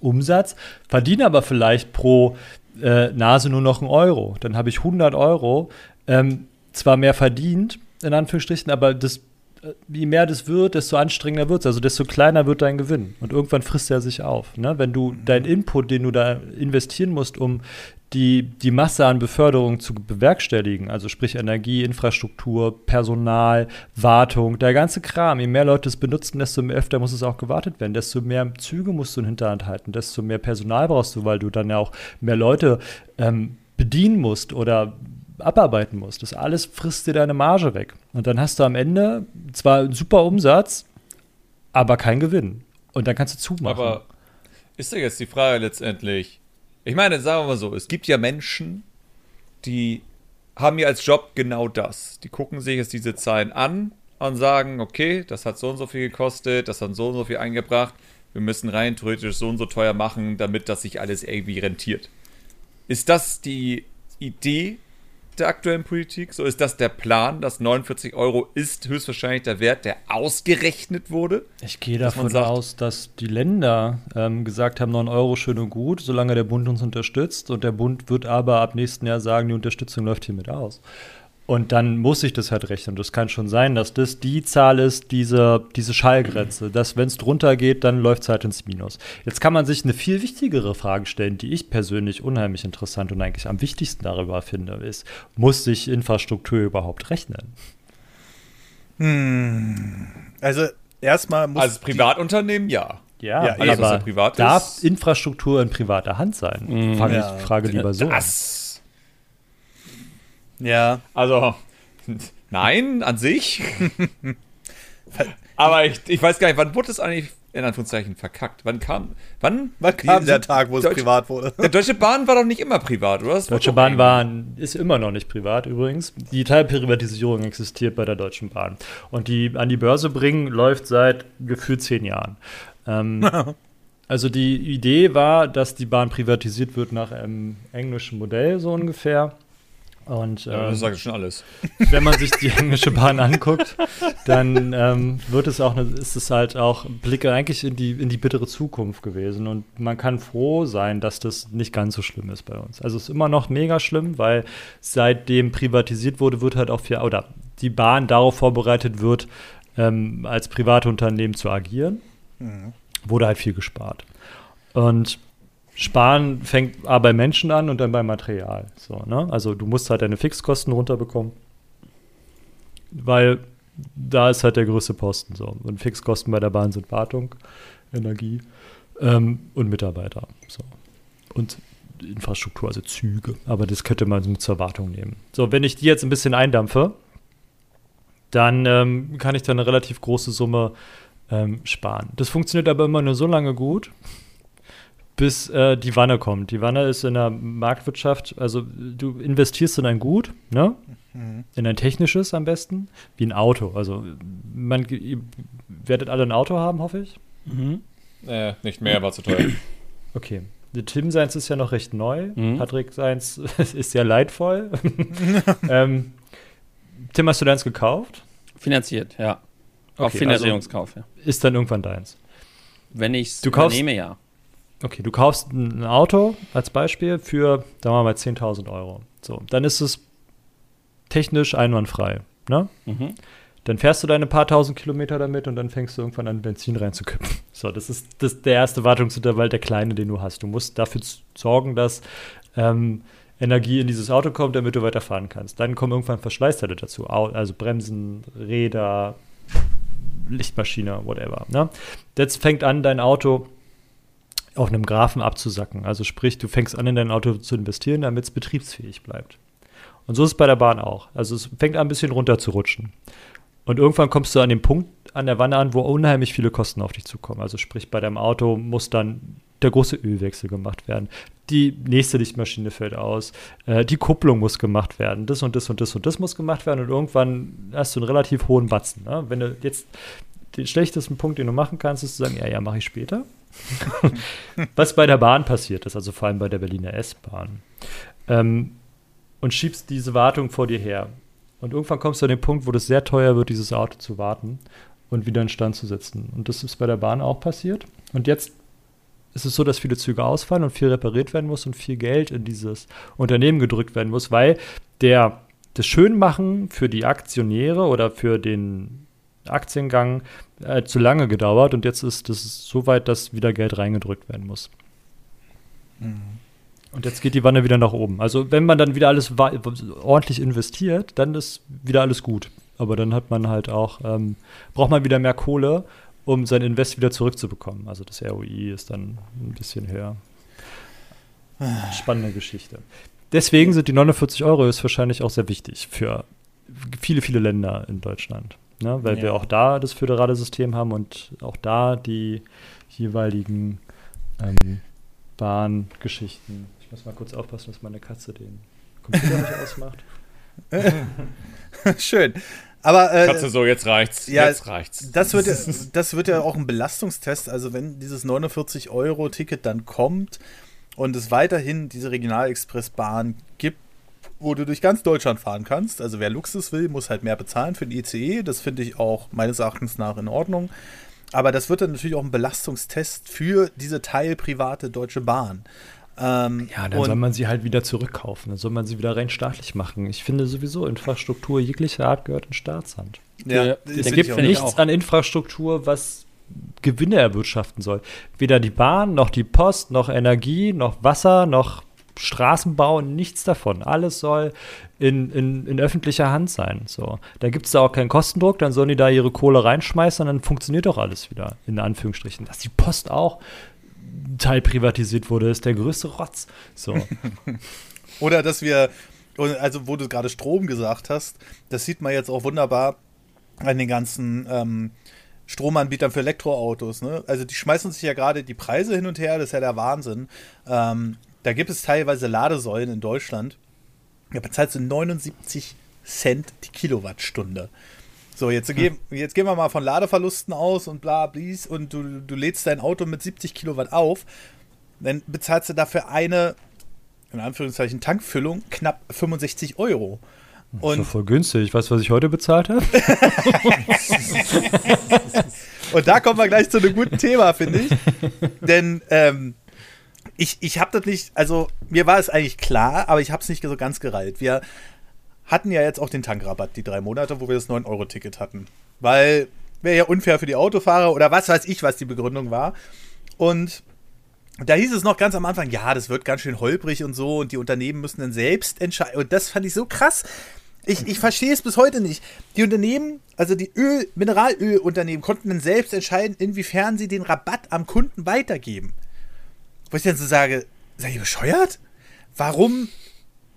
Umsatz, verdiene aber vielleicht pro äh, Nase nur noch einen Euro. Dann habe ich 100 Euro, ähm, zwar mehr verdient, in Anführungsstrichen, aber das je mehr das wird, desto anstrengender wird es. Also desto kleiner wird dein Gewinn. Und irgendwann frisst er sich auf. Ne? Wenn du deinen Input, den du da investieren musst, um die, die Masse an Beförderung zu bewerkstelligen, also sprich Energie, Infrastruktur, Personal, Wartung, der ganze Kram, je mehr Leute es benutzen, desto öfter muss es auch gewartet werden, desto mehr Züge musst du in Hinterhand halten, desto mehr Personal brauchst du, weil du dann ja auch mehr Leute ähm, bedienen musst oder abarbeiten musst. Das alles frisst dir deine Marge weg. Und dann hast du am Ende zwar einen super Umsatz, aber kein Gewinn. Und dann kannst du zumachen. Aber ist ja jetzt die Frage letztendlich. Ich meine, sagen wir mal so, es gibt ja Menschen, die haben ja als Job genau das. Die gucken sich jetzt diese Zahlen an und sagen, okay, das hat so und so viel gekostet, das hat so und so viel eingebracht, wir müssen rein theoretisch so und so teuer machen, damit das sich alles irgendwie rentiert. Ist das die Idee der aktuellen Politik? So ist das der Plan, dass 49 Euro ist höchstwahrscheinlich der Wert, der ausgerechnet wurde? Ich gehe davon sagt- aus, dass die Länder ähm, gesagt haben, 9 Euro schön und gut, solange der Bund uns unterstützt. Und der Bund wird aber ab nächsten Jahr sagen, die Unterstützung läuft hiermit aus. Und dann muss ich das halt rechnen. Das kann schon sein, dass das die Zahl ist, diese, diese Schallgrenze. Dass, wenn es drunter geht, dann läuft es halt ins Minus. Jetzt kann man sich eine viel wichtigere Frage stellen, die ich persönlich unheimlich interessant und eigentlich am wichtigsten darüber finde, ist, muss sich Infrastruktur überhaupt rechnen? Also erstmal muss Als Privatunternehmen ja. Ja, Ja, alles, was ja aber privat darf ist. Infrastruktur in privater Hand sein? Fange Ja. ich Frage lieber so an. Das. Ja, Also, nein, an sich. Aber ich, ich weiß gar nicht, wann wurde es eigentlich in Anführungszeichen verkackt? Wann kam. Wann? wann kam der Tag, wo es Deutsche- privat wurde? Der Deutsche Bahn war doch nicht immer privat, oder? Das Deutsche Bahn war, ist immer noch nicht privat übrigens. Die Teilprivatisierung existiert bei der Deutschen Bahn. Und die an die Börse bringen läuft seit gefühlt zehn Jahren. Ähm, also die Idee war, dass die Bahn privatisiert wird nach einem englischen Modell so ungefähr. Und Ja, ähm, das sagt schon alles. wenn man sich die englische Bahn anguckt, dann ähm, wird es auch, eine, ist es halt auch Blicke eigentlich in die, in die bittere Zukunft gewesen. Und man kann froh sein, dass das nicht ganz so schlimm ist bei uns. Also es ist immer noch mega schlimm, weil seitdem privatisiert wurde, wird halt auch viel, oder die Bahn darauf vorbereitet wird, ähm, als private Unternehmen zu agieren, wurde halt viel gespart. Und Sparen fängt A bei Menschen an und dann bei Material. So, ne? Also du musst halt deine Fixkosten runterbekommen, weil da ist halt der größte Posten so. Und Fixkosten bei der Bahn sind Wartung, Energie ähm, und Mitarbeiter. So. Und Infrastruktur, also Züge. Aber das könnte man zur Wartung nehmen. So, wenn ich die jetzt ein bisschen eindampfe, dann ähm, kann ich da eine relativ große Summe ähm, sparen. Das funktioniert aber immer nur so lange gut, bis äh, die Wanne kommt. Die Wanne ist in der Marktwirtschaft, also du investierst in ein Gut, ne? In ein technisches am besten, wie ein Auto. Also man ihr werdet alle ein Auto haben, hoffe ich. Mhm. Äh, nicht mehr, war zu teuer. Okay. Der Tim seins ist ja noch recht neu. Mhm. Patrick seins ist sehr leidvoll. ähm, Tim, hast du deins gekauft? Finanziert, ja. Auf Okay, Finanzierungskauf, ja. Ist dann irgendwann deins. Wenn ich es Du kaufst- übernehme, ja. Okay, du kaufst ein Auto als Beispiel für, sagen wir mal, 10.000 Euro. So, dann ist es technisch einwandfrei. Ne? Mhm. Dann fährst du deine paar tausend Kilometer damit und dann fängst du irgendwann an, Benzin reinzukippen. So, das ist, das der erste Wartungsintervall, der kleine, den du hast. Du musst dafür sorgen, dass ähm, Energie in dieses Auto kommt, damit du weiterfahren kannst. Dann kommen irgendwann Verschleißteile dazu, also Bremsen, Räder, Lichtmaschine, whatever. Ne? Jetzt fängt an, dein Auto auf einem Graphen abzusacken. Also sprich, du fängst an, in dein Auto zu investieren, damit es betriebsfähig bleibt. Und so ist es bei der Bahn auch. Also es fängt an, ein bisschen runter zu rutschen. Und irgendwann kommst du an den Punkt an der Wanne an, wo unheimlich viele Kosten auf dich zukommen. Also sprich, bei deinem Auto muss dann der große Ölwechsel gemacht werden. Die nächste Lichtmaschine fällt aus. Äh, die Kupplung muss gemacht werden. Das und das und das und das muss gemacht werden. Und irgendwann hast du einen relativ hohen Batzen. Ne? Wenn du jetzt den schlechtesten Punkt, den du machen kannst, ist zu sagen, ja, ja, mache ich später. Was bei der Bahn passiert ist, also vor allem bei der Berliner S-Bahn. Ähm, und schiebst diese Wartung vor dir her. Und irgendwann kommst du an den Punkt, wo das sehr teuer wird, dieses Auto zu warten und wieder in Stand zu setzen. Und das ist bei der Bahn auch passiert. Und jetzt ist es so, dass viele Züge ausfallen und viel repariert werden muss und viel Geld in dieses Unternehmen gedrückt werden muss, weil der, das Schönmachen für die Aktionäre oder für den Aktiengang äh, zu lange gedauert und jetzt ist es so weit, dass wieder Geld reingedrückt werden muss. Und jetzt geht die Wanne wieder nach oben. Also wenn man dann wieder alles ordentlich investiert, dann ist wieder alles gut. Aber dann hat man halt auch, ähm, braucht man wieder mehr Kohle, um sein Invest wieder zurückzubekommen. Also das ROI ist dann ein bisschen höher. Spannende Geschichte. Deswegen sind die 49 Euro ist wahrscheinlich auch sehr wichtig für viele, viele Länder in Deutschland. Ne? Weil wir Ja. auch da das föderale System haben und auch da die jeweiligen ähm, Bahngeschichten. Ich muss mal kurz aufpassen, dass meine Katze den Computer nicht ausmacht. Schön. Aber äh, Katze so, jetzt reicht's. ja, jetzt reicht's. Das wird, ja, das wird ja auch ein Belastungstest. Also wenn dieses 49-Euro-Ticket dann kommt und es weiterhin diese Regionalexpressbahn gibt, wo du durch ganz Deutschland fahren kannst. Also wer Luxus will, muss halt mehr bezahlen für den ICE. Das finde ich auch meines Erachtens nach in Ordnung. Aber das wird dann natürlich auch ein Belastungstest für diese teilprivate Deutsche Bahn. Ähm, Ja, dann soll man sie halt wieder zurückkaufen. Dann soll man sie wieder rein staatlich machen. Ich finde sowieso, Infrastruktur jeglicher Art gehört in Staatshand. ja, Es finde gibt ich nichts auch. an Infrastruktur, was Gewinne erwirtschaften soll. Weder die Bahn, noch die Post, noch Energie, noch Wasser, noch Straßenbau, nichts davon. Alles soll in, in, in öffentlicher Hand sein. So. Da gibt es da auch keinen Kostendruck, dann sollen die da ihre Kohle reinschmeißen und dann funktioniert doch alles wieder, in Anführungsstrichen. Dass die Post auch teilprivatisiert wurde, ist der größte Rotz. So. Oder dass wir, also wo du gerade Strom gesagt hast, das sieht man jetzt auch wunderbar an den ganzen ähm, Stromanbietern für Elektroautos. Ne? Also die schmeißen sich ja gerade die Preise hin und her, das ist ja der Wahnsinn. Ähm, da gibt es teilweise Ladesäulen in Deutschland. Da bezahlst du 79 Cent die Kilowattstunde. So, jetzt, gehen, jetzt gehen wir mal von Ladeverlusten aus und bla blies und du, du lädst dein Auto mit 70 Kilowatt auf. Dann bezahlst du dafür eine, in Anführungszeichen, Tankfüllung knapp 65 Euro. Und so Und, voll günstig. Weißt du, was ich heute bezahlt habe? und da kommen wir gleich zu einem guten Thema, finde ich. Denn ähm, ich, ich habe das nicht, also mir war es eigentlich klar, aber ich habe es nicht so ganz gereilt. Wir hatten ja jetzt auch den Tankrabatt, die drei Monate, wo wir das 9-Euro-Ticket hatten. Weil wäre ja unfair für die Autofahrer oder was weiß ich, was die Begründung war. Und da hieß es noch ganz am Anfang, ja, das wird ganz schön holprig und so und die Unternehmen müssen dann selbst entscheiden. Und das fand ich so krass. Ich, ich verstehe es bis heute nicht. Die Unternehmen, also die Öl, Mineralölunternehmen, konnten dann selbst entscheiden, inwiefern sie den Rabatt am Kunden weitergeben. Wo ich dann so sage, seid ihr bescheuert? Warum?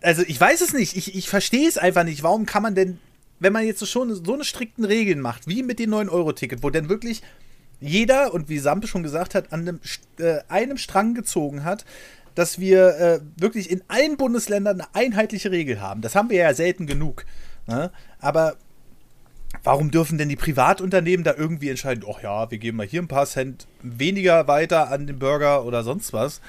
Also ich weiß es nicht. Ich, ich verstehe es einfach nicht. Warum kann man denn, wenn man jetzt so schon so eine strikten Regeln macht, wie mit dem 9-Euro-Ticket, wo dann wirklich jeder, und wie Sampe schon gesagt hat, an einem, äh, einem Strang gezogen hat, dass wir äh, wirklich in allen Bundesländern eine einheitliche Regel haben. Das haben wir ja selten genug. Ne? Aber warum dürfen denn die Privatunternehmen da irgendwie entscheiden, ach ja, wir geben mal hier ein paar Cent weniger weiter an den Bürger oder sonst was?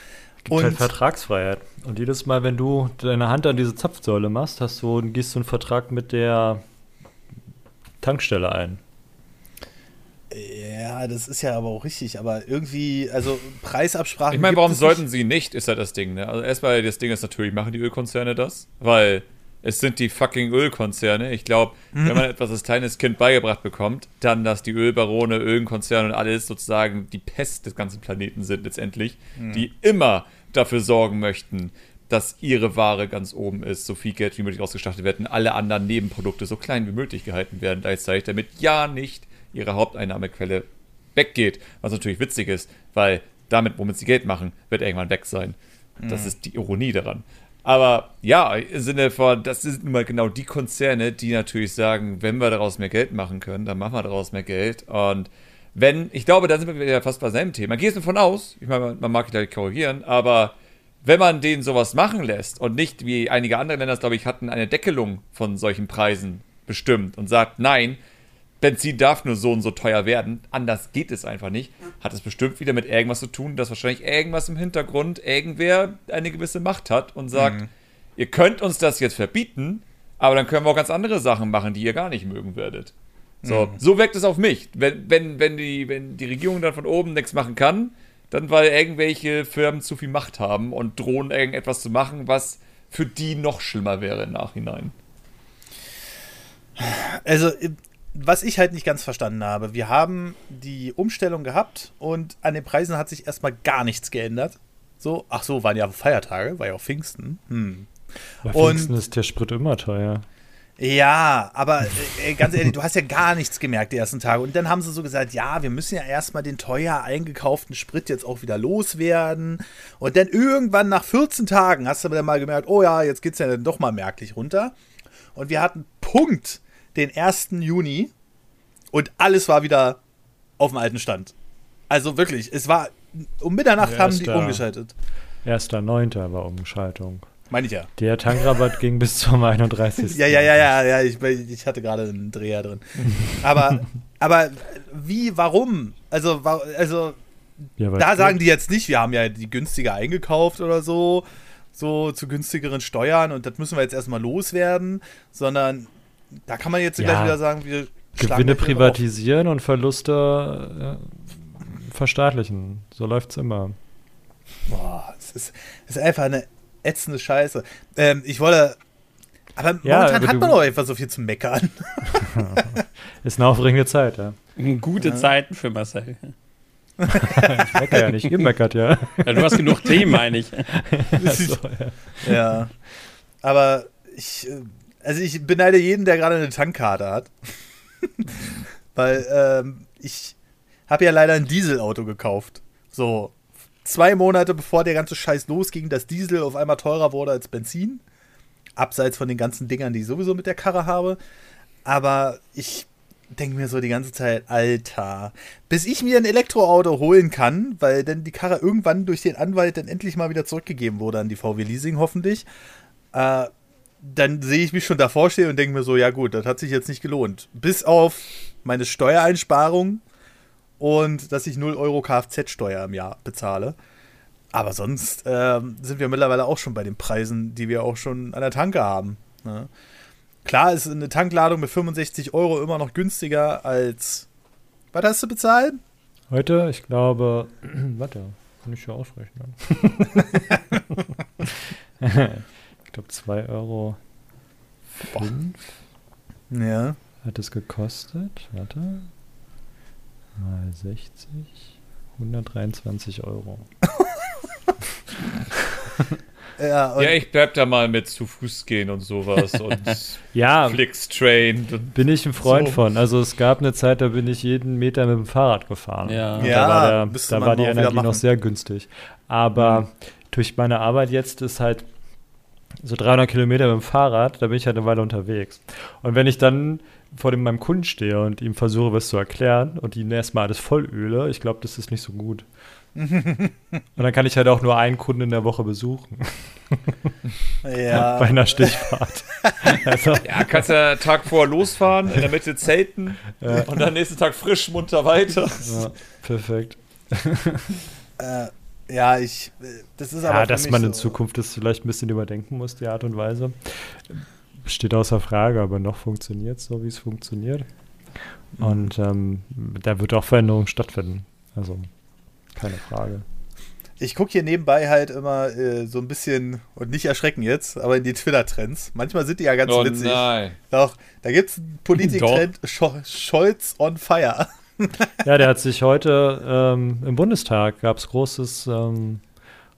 Gibt halt Vertragsfreiheit. Und jedes Mal, wenn du deine Hand an diese Zapfsäule machst, hast du, gehst du einen Vertrag mit der Tankstelle ein. ja, das ist ja aber auch richtig, aber irgendwie, also Preisabsprachen. Ich meine, warum sollten nicht. sie nicht, ist ja das Ding. Ne? Also erstmal, das Ding ist natürlich, machen die Ölkonzerne das, weil es sind die fucking Ölkonzerne. Ich glaube, wenn man etwas als kleines Kind beigebracht bekommt, dann, dass die Ölbarone, Ölkonzerne und alles sozusagen die Pest des ganzen Planeten sind letztendlich, die immer dafür sorgen möchten, dass ihre Ware ganz oben ist, so viel Geld wie möglich ausgestattet werden, alle anderen Nebenprodukte so klein wie möglich gehalten werden gleichzeitig, damit ja nicht ihre Haupteinnahmequelle weggeht. Was natürlich witzig ist, weil damit, womit sie Geld machen, wird irgendwann weg sein. Das ist die Ironie daran. Aber ja, im Sinne von, das sind nun mal genau die Konzerne, die natürlich sagen, wenn wir daraus mehr Geld machen können, dann machen wir daraus mehr Geld. Und wenn, ich glaube, da sind wir wieder fast bei seinem Thema. Geh jetzt davon aus, ich meine, man mag gleich korrigieren, aber wenn man denen sowas machen lässt und nicht, wie einige andere Länder, glaube ich, hatten, eine Deckelung von solchen Preisen bestimmt und sagt, nein, Benzin darf nur so und so teuer werden, anders geht es einfach nicht, hat es bestimmt wieder mit irgendwas zu tun, dass wahrscheinlich irgendwas im Hintergrund irgendwer eine gewisse Macht hat und sagt, ihr könnt uns das jetzt verbieten, aber dann können wir auch ganz andere Sachen machen, die ihr gar nicht mögen werdet. So, so wirkt es auf mich. Wenn, wenn, wenn, die, wenn die Regierung dann von oben nichts machen kann, dann weil irgendwelche Firmen zu viel Macht haben und drohen irgendetwas zu machen, was für die noch schlimmer wäre im Nachhinein. Also, was ich halt nicht ganz verstanden habe, wir haben die Umstellung gehabt und an den Preisen hat sich erstmal gar nichts geändert. So, ach so, waren ja Feiertage, war ja auch Pfingsten. Hm. Bei Und- Pfingsten ist der Sprit immer teuer. Ja, aber äh, ganz ehrlich, du hast ja gar nichts gemerkt die ersten Tage. Und dann haben sie so gesagt, ja, wir müssen ja erstmal den teuer eingekauften Sprit jetzt auch wieder loswerden. Und dann irgendwann nach 14 Tagen hast du dann mal gemerkt, oh ja, jetzt geht's ja dann doch mal merklich runter. Und wir hatten Punkt den 1. Juni und alles war wieder auf dem alten Stand. Also wirklich, es war um Mitternacht Ja, haben die umgeschaltet. 1.9. war Umschaltung. Meine ich ja. Der Tankrabatt ging bis zum 31. Ja, ja, ja, ja, ja. Ich, ich hatte gerade einen Dreher drin. Aber, aber wie, warum? Also, also Ja, da sagen die jetzt nicht, wir haben ja die günstiger eingekauft oder so, so zu günstigeren Steuern und das müssen wir jetzt erstmal loswerden, sondern da kann man jetzt Ja. gleich wieder sagen, wir Gewinne privatisieren und Verluste äh, verstaatlichen. So läuft's immer. drauf. Boah, es ist, es ist einfach eine ätzende Scheiße. Ähm, ich wollte. Aber Ja, momentan aber hat man auch einfach so viel zu meckern. Ist eine aufregende Zeit, ja. Gute Zeiten für Marcel. Ich meckere ja nicht, ihr meckert ja. Ja, du hast genug Themen, meine ich. Also, ja. ja. Aber ich. Also ich beneide jeden, der gerade eine Tankkarte hat. Weil ähm, ich habe ja leider ein Dieselauto gekauft. So zwei Monate bevor der ganze Scheiß losging, dass Diesel auf einmal teurer wurde als Benzin. Abseits von den ganzen Dingern, die ich sowieso mit der Karre habe. Aber ich denke mir so die ganze Zeit, Alter, bis ich mir ein Elektroauto holen kann, weil dann die Karre irgendwann durch den Anwalt dann endlich mal wieder zurückgegeben wurde an die VW Leasing, hoffentlich. Äh, dann sehe ich mich schon davor stehen und denke mir so, ja gut, das hat sich jetzt nicht gelohnt. Bis auf meine Steuereinsparung und dass ich 0 Euro Kfz-Steuer im Jahr bezahle. Aber sonst ähm, sind wir mittlerweile auch schon bei den Preisen, die wir auch schon an der Tanke haben. Ne? Klar ist eine Tankladung mit 65 Euro immer noch günstiger als. Was hast du bezahlt? Heute, ich glaube, warte, kann ich ja ausrechnen. ich glaube, 2 Euro fünf Ja. hat es gekostet. Warte. Mal 60. 123 Euro. Ja, und Ja, ich bleib da mal mit zu Fuß gehen und sowas und Ja, Flixtrain. bin ich ein Freund So. von. Also es gab eine Zeit, da bin ich jeden Meter mit dem Fahrrad gefahren. Ja. Und Ja, da war, der, da war die Energie noch sehr günstig. Aber durch meine Arbeit jetzt ist halt so 300 Kilometer mit dem Fahrrad, da bin ich halt eine Weile unterwegs. Und wenn ich dann vor dem, meinem Kunden stehe und ihm versuche, was zu erklären und ihn erstmal alles vollöle, ich glaube, das ist nicht so gut. und dann kann ich halt auch nur einen Kunden in der Woche besuchen, ja. bei einer Stichfahrt. also, Ja, kannst ja Tag vor losfahren, in der Mitte zelten Ja. und dann nächsten Tag frisch munter weiter. ja, perfekt. Äh, ja, ich. Das ist aber. Ja, dass mich man in so. Zukunft das vielleicht ein bisschen überdenken muss, die Art und Weise. Steht außer Frage, aber noch funktioniert es so, wie es funktioniert. Mhm. Und ähm, da wird auch Veränderung stattfinden. Also, keine Frage. Ich gucke hier nebenbei halt immer äh, so ein bisschen, und nicht erschrecken jetzt, aber in die Twitter-Trends. Manchmal sind die ja ganz Oh witzig. nein. Doch, da gibt es einen Politik-Trend, Scho Scholz on fire. Ja, der hat sich heute ähm, im Bundestag gab es großes, ähm,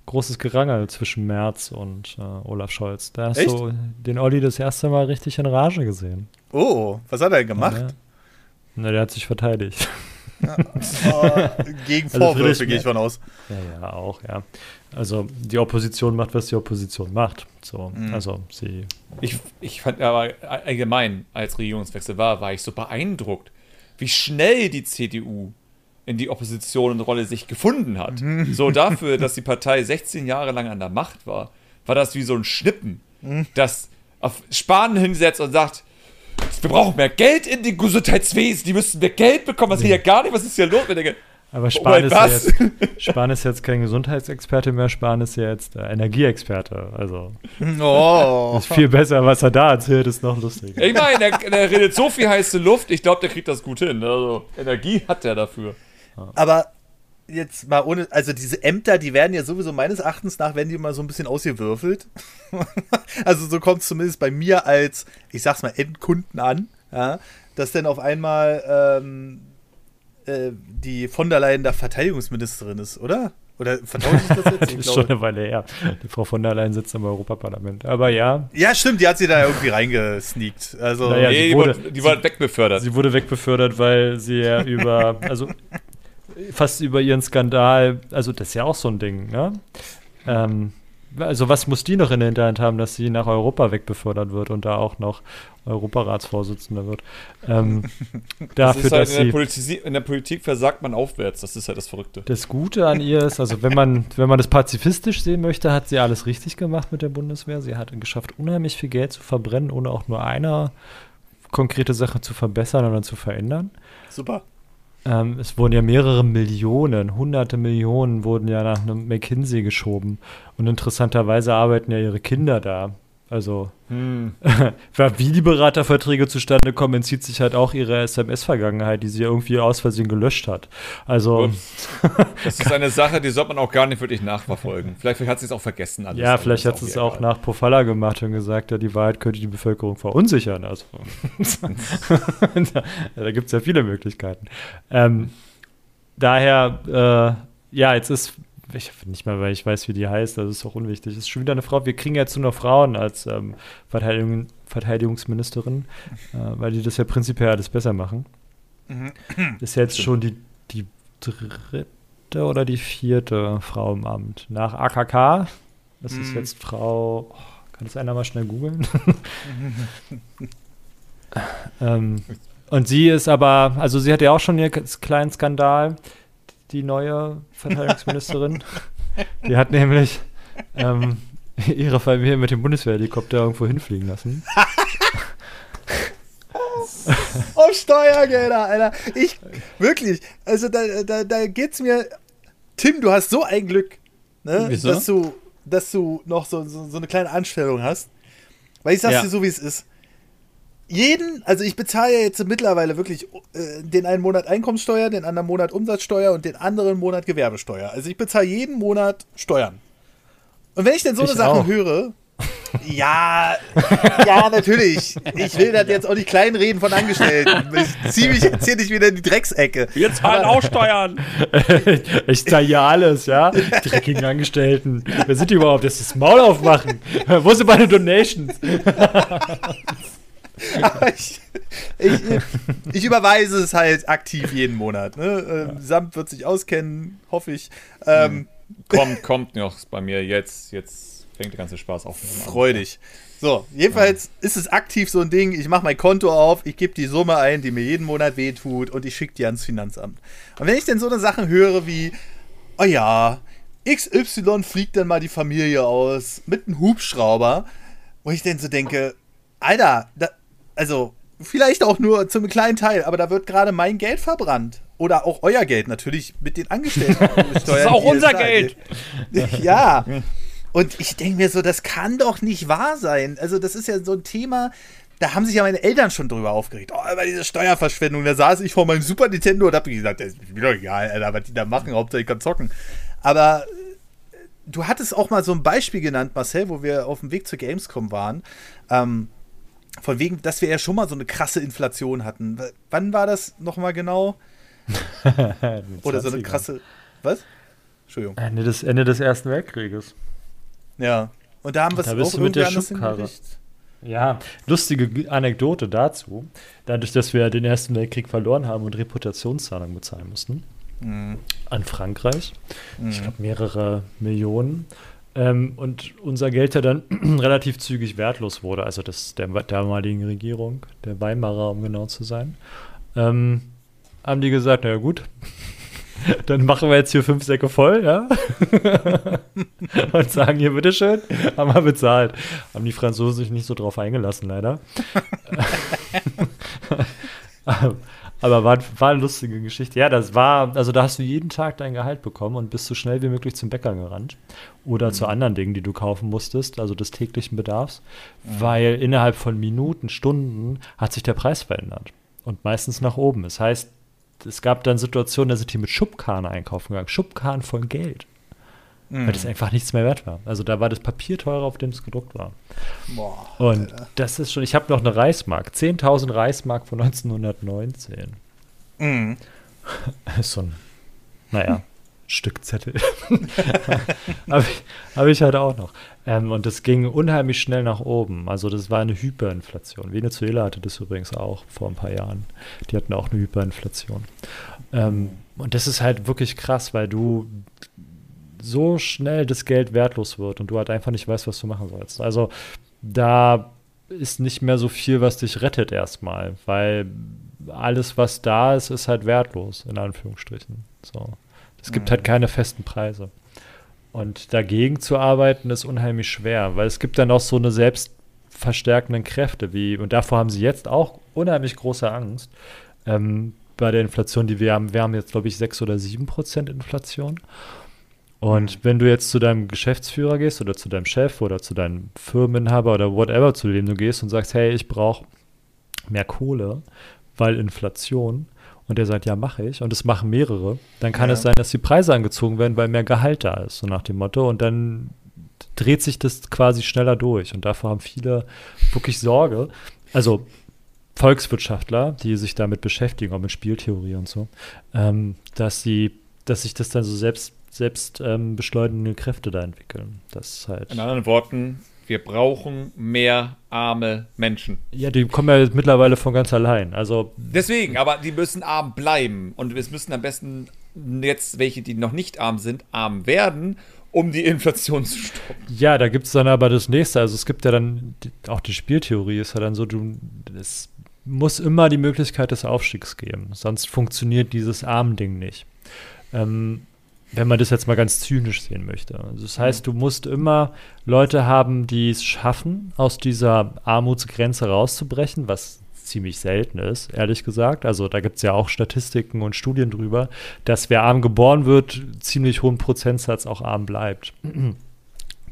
großes Gerangel zwischen Merz und äh, Olaf Scholz. Da hast Echt? du den Olli das erste Mal richtig in Rage gesehen. Oh, was hat er denn gemacht? Ja. Na, der hat sich verteidigt. Oh, gegen Also Vorwürfe Friedrich gehe ich von aus. Ja, ja, auch, ja. Also die Opposition macht, was die Opposition macht. So, Mhm. also sie. Ich, ich fand aber allgemein, als Regierungswechsel war, war ich so beeindruckt, wie schnell die CDU in die Opposition-Rolle sich gefunden hat. So dafür, dass die Partei 16 Jahre lang an der Macht war, war das wie so ein Schnippen, das auf Spahn hinsetzt und sagt, wir brauchen mehr Geld in den Gesundheitswesen, die müssen mehr Geld bekommen, was geht ja gar nicht, was ist hier los? Aber Spahn, ist ja jetzt, Spahn ist jetzt kein Gesundheitsexperte mehr, Spahn ist ja jetzt äh, Energieexperte. Also Oh. ist viel besser, was er da erzählt, ist noch lustiger. Ich meine, der, der redet so viel heiße Luft, ich glaube, der kriegt das gut hin. Also, Energie hat der dafür. Aber jetzt mal ohne, also diese Ämter, die werden ja sowieso meines Erachtens nach, werden die immer so ein bisschen ausgewürfelt. also so kommt es zumindest bei mir als, ich sag's mal, Endkunden an, ja, dass dann auf einmal ähm, äh, die von der Leyen da Verteidigungsministerin ist, oder? Oder vertausche ich das jetzt? Das Ich ist schon eine Weile her. Die Frau von der Leyen sitzt im Europaparlament. Aber ja, ja, stimmt, die hat sie da irgendwie reingesneakt. Also, Naja, nee, sie die wurde- wurde, die wurde wegbefördert. sie wurde wegbefördert, weil sie ja über, also fast über ihren Skandal, also das ist ja auch so ein Ding, ne? Ähm, also was muss die noch in der Hinterhand haben, dass sie nach Europa wegbefördert wird und da auch noch Europaratsvorsitzender wird. Ähm, dafür, halt dass in, der sie in der Politik versagt man aufwärts, das ist halt das Verrückte. das Gute an ihr ist, also wenn man, wenn man das pazifistisch sehen möchte, hat sie alles richtig gemacht mit der Bundeswehr. Sie hat geschafft, unheimlich viel Geld zu verbrennen, ohne auch nur eine konkrete Sache zu verbessern oder zu verändern. Super. Ähm, es wurden ja mehrere Millionen, hunderte Millionen wurden ja nach einem McKinsey geschoben. Und interessanterweise arbeiten ja ihre Kinder da. Also, Hm. wie die Beraterverträge zustande kommen, entzieht sich halt auch ihre SMS-Vergangenheit, die sie irgendwie aus Versehen gelöscht hat. Also. Das ist eine Sache, die sollte man auch gar nicht wirklich nachverfolgen. Vielleicht, vielleicht hat sie es auch vergessen. Alles. ja, vielleicht hat sie es auch nach Pofalla gemacht und gesagt, ja, die Wahrheit könnte die Bevölkerung verunsichern. Also, da gibt es ja viele Möglichkeiten. Ähm, daher, äh, ja, jetzt ist, ich nicht mal, weil ich weiß, wie die heißt, das ist auch unwichtig. Es ist schon wieder eine Frau. Wir kriegen jetzt nur noch Frauen als ähm, Verteidigung, Verteidigungsministerin, äh, weil die das ja prinzipiell alles besser machen. Mhm. Ist jetzt schon die, die dritte oder die vierte Frau im Amt. Nach AKK, das ist Mhm. jetzt Frau, oh, kann das einer mal schnell googeln? ähm, und sie ist aber, also sie hat ja auch schon ihren kleinen Skandal, die neue Verteidigungsministerin. die hat nämlich ähm, ihre Familie mit dem Bundeswehrhelikopter irgendwo hinfliegen lassen. Auf Steuergelder, Alter. Ich, wirklich, also da, da, da geht's mir. Tim, du hast so ein Glück, ne? Wieso? Dass du, dass du noch so, so, so eine kleine Anstellung hast. Weil ich sag's Ja. dir so, wie es ist. Jeden, also ich bezahle ja jetzt mittlerweile wirklich äh, den einen Monat Einkommenssteuer, den anderen Monat Umsatzsteuer und den anderen Monat Gewerbesteuer. Also ich bezahle jeden Monat Steuern. Und wenn ich denn so eine Ich Sachen auch. höre, ja, ja, natürlich. Ich will das jetzt auch nicht kleinreden von Angestellten. Ich ziehe mich jetzt hier nicht wieder in die Drecksecke. Wir zahlen auch Steuern. ich zahle ja alles, ja? Dreckigen Angestellten. Wer sind die überhaupt? Das ist das Maul aufmachen. Wo sind meine Donations? Ich, ich, ich überweise es halt aktiv jeden Monat. Ne? Ähm, Samt wird sich auskennen, hoffe ich. Ähm, Kommt, kommt noch bei mir jetzt. Jetzt fängt der ganze Spaß auf. Freudig. So, jedenfalls ist es aktiv so ein Ding. Ich mache mein Konto auf, ich gebe die Summe ein, die mir jeden Monat wehtut und ich schicke die ans Finanzamt. Und wenn ich denn so eine Sachen höre wie, oh ja, XY fliegt dann mal die Familie aus mit einem Hubschrauber, wo ich denn so denke, Alter, da, also vielleicht auch nur zum kleinen Teil, aber da wird gerade mein Geld verbrannt. Oder auch euer Geld natürlich mit den Angestellten. das ist auch unser Geld. Ja. Und ich denke mir so, das kann doch nicht wahr sein. Also, das ist ja so ein Thema, da haben sich ja meine Eltern schon drüber aufgeregt. Oh, über diese Steuerverschwendung. Da saß ich vor meinem Super Nintendo und hab gesagt, das ist mir doch egal, Alter, was die da machen, Hauptsache ich kann zocken. Aber äh, du hattest auch mal so ein Beispiel genannt, Marcel, wo wir auf dem Weg zur Gamescom waren. Ähm, von wegen, dass wir ja schon mal so eine krasse Inflation hatten. Wann war das nochmal genau? Oder so eine krasse. Was? Entschuldigung. Ende des, Ende des Ersten Weltkrieges. Ja. Und da haben wir es auch mit der Schubkarre. Ja, lustige Anekdote dazu. Dadurch, dass wir den Ersten Weltkrieg verloren haben und Reputationszahlungen bezahlen mussten Mhm. an Frankreich, ich Mhm. glaube mehrere Millionen, ähm, und unser Geld ja dann relativ zügig wertlos wurde, also das der damaligen Regierung, der Weimarer, um genau zu sein, ähm, haben die gesagt, na ja gut, dann machen wir jetzt hier fünf Säcke voll, ja? und sagen hier, bitteschön, haben wir bezahlt. Haben die Franzosen sich nicht so drauf eingelassen, leider. Aber war, war eine lustige Geschichte. Ja, das war, also da hast du jeden Tag dein Gehalt bekommen und bist so schnell wie möglich zum Bäcker gerannt. Oder zu anderen Dingen, die du kaufen musstest, also des täglichen Bedarfs. Weil innerhalb von Minuten, Stunden hat sich der Preis verändert. Und meistens nach oben. Das heißt, es gab dann Situationen, da sind die mit Schubkarren einkaufen gegangen. Schubkarren voll Geld. Weil das einfach nichts mehr wert war. Also da war das Papier teurer, auf dem es gedruckt war. Boah. Und das ist schon, ich habe noch eine Reismark. 10.000 Reismark von 1919. Mhm. Das ist so ein, naja, Stück Zettel. habe ich, hab ich halt auch noch. Ähm, und das ging unheimlich schnell nach oben. Also das war eine Hyperinflation. Venezuela hatte das übrigens auch vor ein paar Jahren. Die hatten auch eine Hyperinflation. Ähm, und das ist halt wirklich krass, weil du so schnell das Geld wertlos wird und du halt einfach nicht weißt, was du machen sollst. Also da ist nicht mehr so viel, was dich rettet erstmal, weil alles, was da ist, ist halt wertlos, in Anführungsstrichen. So. Es gibt mhm. halt keine festen Preise. Und dagegen zu arbeiten ist unheimlich schwer, weil es gibt dann auch so eine selbstverstärkenden Kräfte, wie, und davor haben sie jetzt auch unheimlich große Angst, ähm, bei der Inflation, die wir haben. Wir haben jetzt, glaube ich, 6 oder 7 Prozent Inflation. Und wenn du jetzt zu deinem Geschäftsführer gehst oder zu deinem Chef oder zu deinem Firmeninhaber oder whatever, zu dem du gehst und sagst, hey, ich brauche mehr Kohle, weil Inflation, und der sagt, ja, mache ich, und es machen mehrere, dann kann ja. es sein, dass die Preise angezogen werden, weil mehr Gehalt da ist, so nach dem Motto. Und dann dreht sich das quasi schneller durch. Und davor haben viele wirklich Sorge. Also Volkswirtschaftler, die sich damit beschäftigen, auch mit Spieltheorie und so, ähm, dass sie, dass sich das dann so selbst selbst ähm, beschleunigende Kräfte da entwickeln. Das halt. In anderen Worten, wir brauchen mehr arme Menschen. Ja, die kommen ja jetzt mittlerweile von ganz allein. Also deswegen, aber die müssen arm bleiben und es müssen am besten jetzt welche, die noch nicht arm sind, arm werden, um die Inflation zu stoppen. Ja, da gibt es dann aber das nächste. Also es gibt ja dann auch die Spieltheorie ist ja dann so, du es muss immer die Möglichkeit des Aufstiegs geben, sonst funktioniert dieses Arm-Ding nicht. Ähm, wenn man das jetzt mal ganz zynisch sehen möchte. Also das heißt, du musst immer Leute haben, die es schaffen, aus dieser Armutsgrenze rauszubrechen, was ziemlich selten ist, ehrlich gesagt. Also da gibt es ja auch Statistiken und Studien drüber, dass wer arm geboren wird, ziemlich hohen Prozentsatz auch arm bleibt.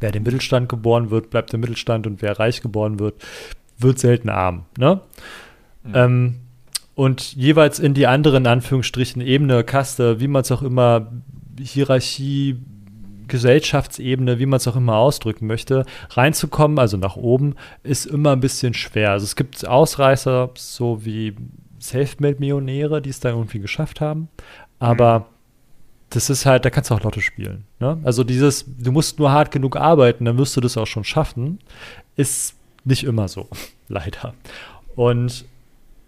wer im Mittelstand geboren wird, bleibt im Mittelstand und wer reich geboren wird, wird selten arm. Ne? Mhm. Ähm, und jeweils in die anderen Anführungsstrichen Ebene, Kaste, wie man es auch immer Hierarchie, Gesellschaftsebene, wie man es auch immer ausdrücken möchte, reinzukommen, also nach oben, ist immer ein bisschen schwer. Also es gibt Ausreißer, so wie Selfmade-Millionäre, die es dann irgendwie geschafft haben, aber mhm. das ist halt, da kannst du auch Lotto spielen. Ne? Also dieses, du musst nur hart genug arbeiten, dann wirst du das auch schon schaffen, ist nicht immer so, leider. Und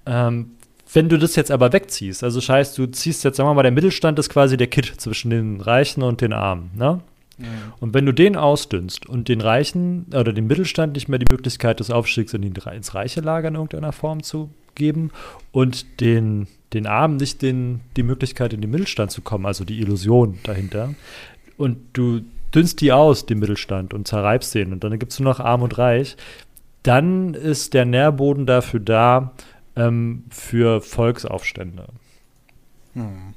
ähm, wenn du das jetzt aber wegziehst, also scheiß, du ziehst jetzt, sagen wir mal, der Mittelstand ist quasi der Kit zwischen den Reichen und den Armen, ne? Mhm. Und wenn du den ausdünnst und den Reichen oder dem Mittelstand nicht mehr die Möglichkeit des Aufstiegs in die, ins reiche Lager in irgendeiner Form zu geben und den, den Armen nicht den, die Möglichkeit in den Mittelstand zu kommen, also die Illusion dahinter, und du dünnst die aus, den Mittelstand, und zerreibst den und dann gibt es nur noch Arm und Reich, dann ist der Nährboden dafür da, ähm, für Volksaufstände. Hm.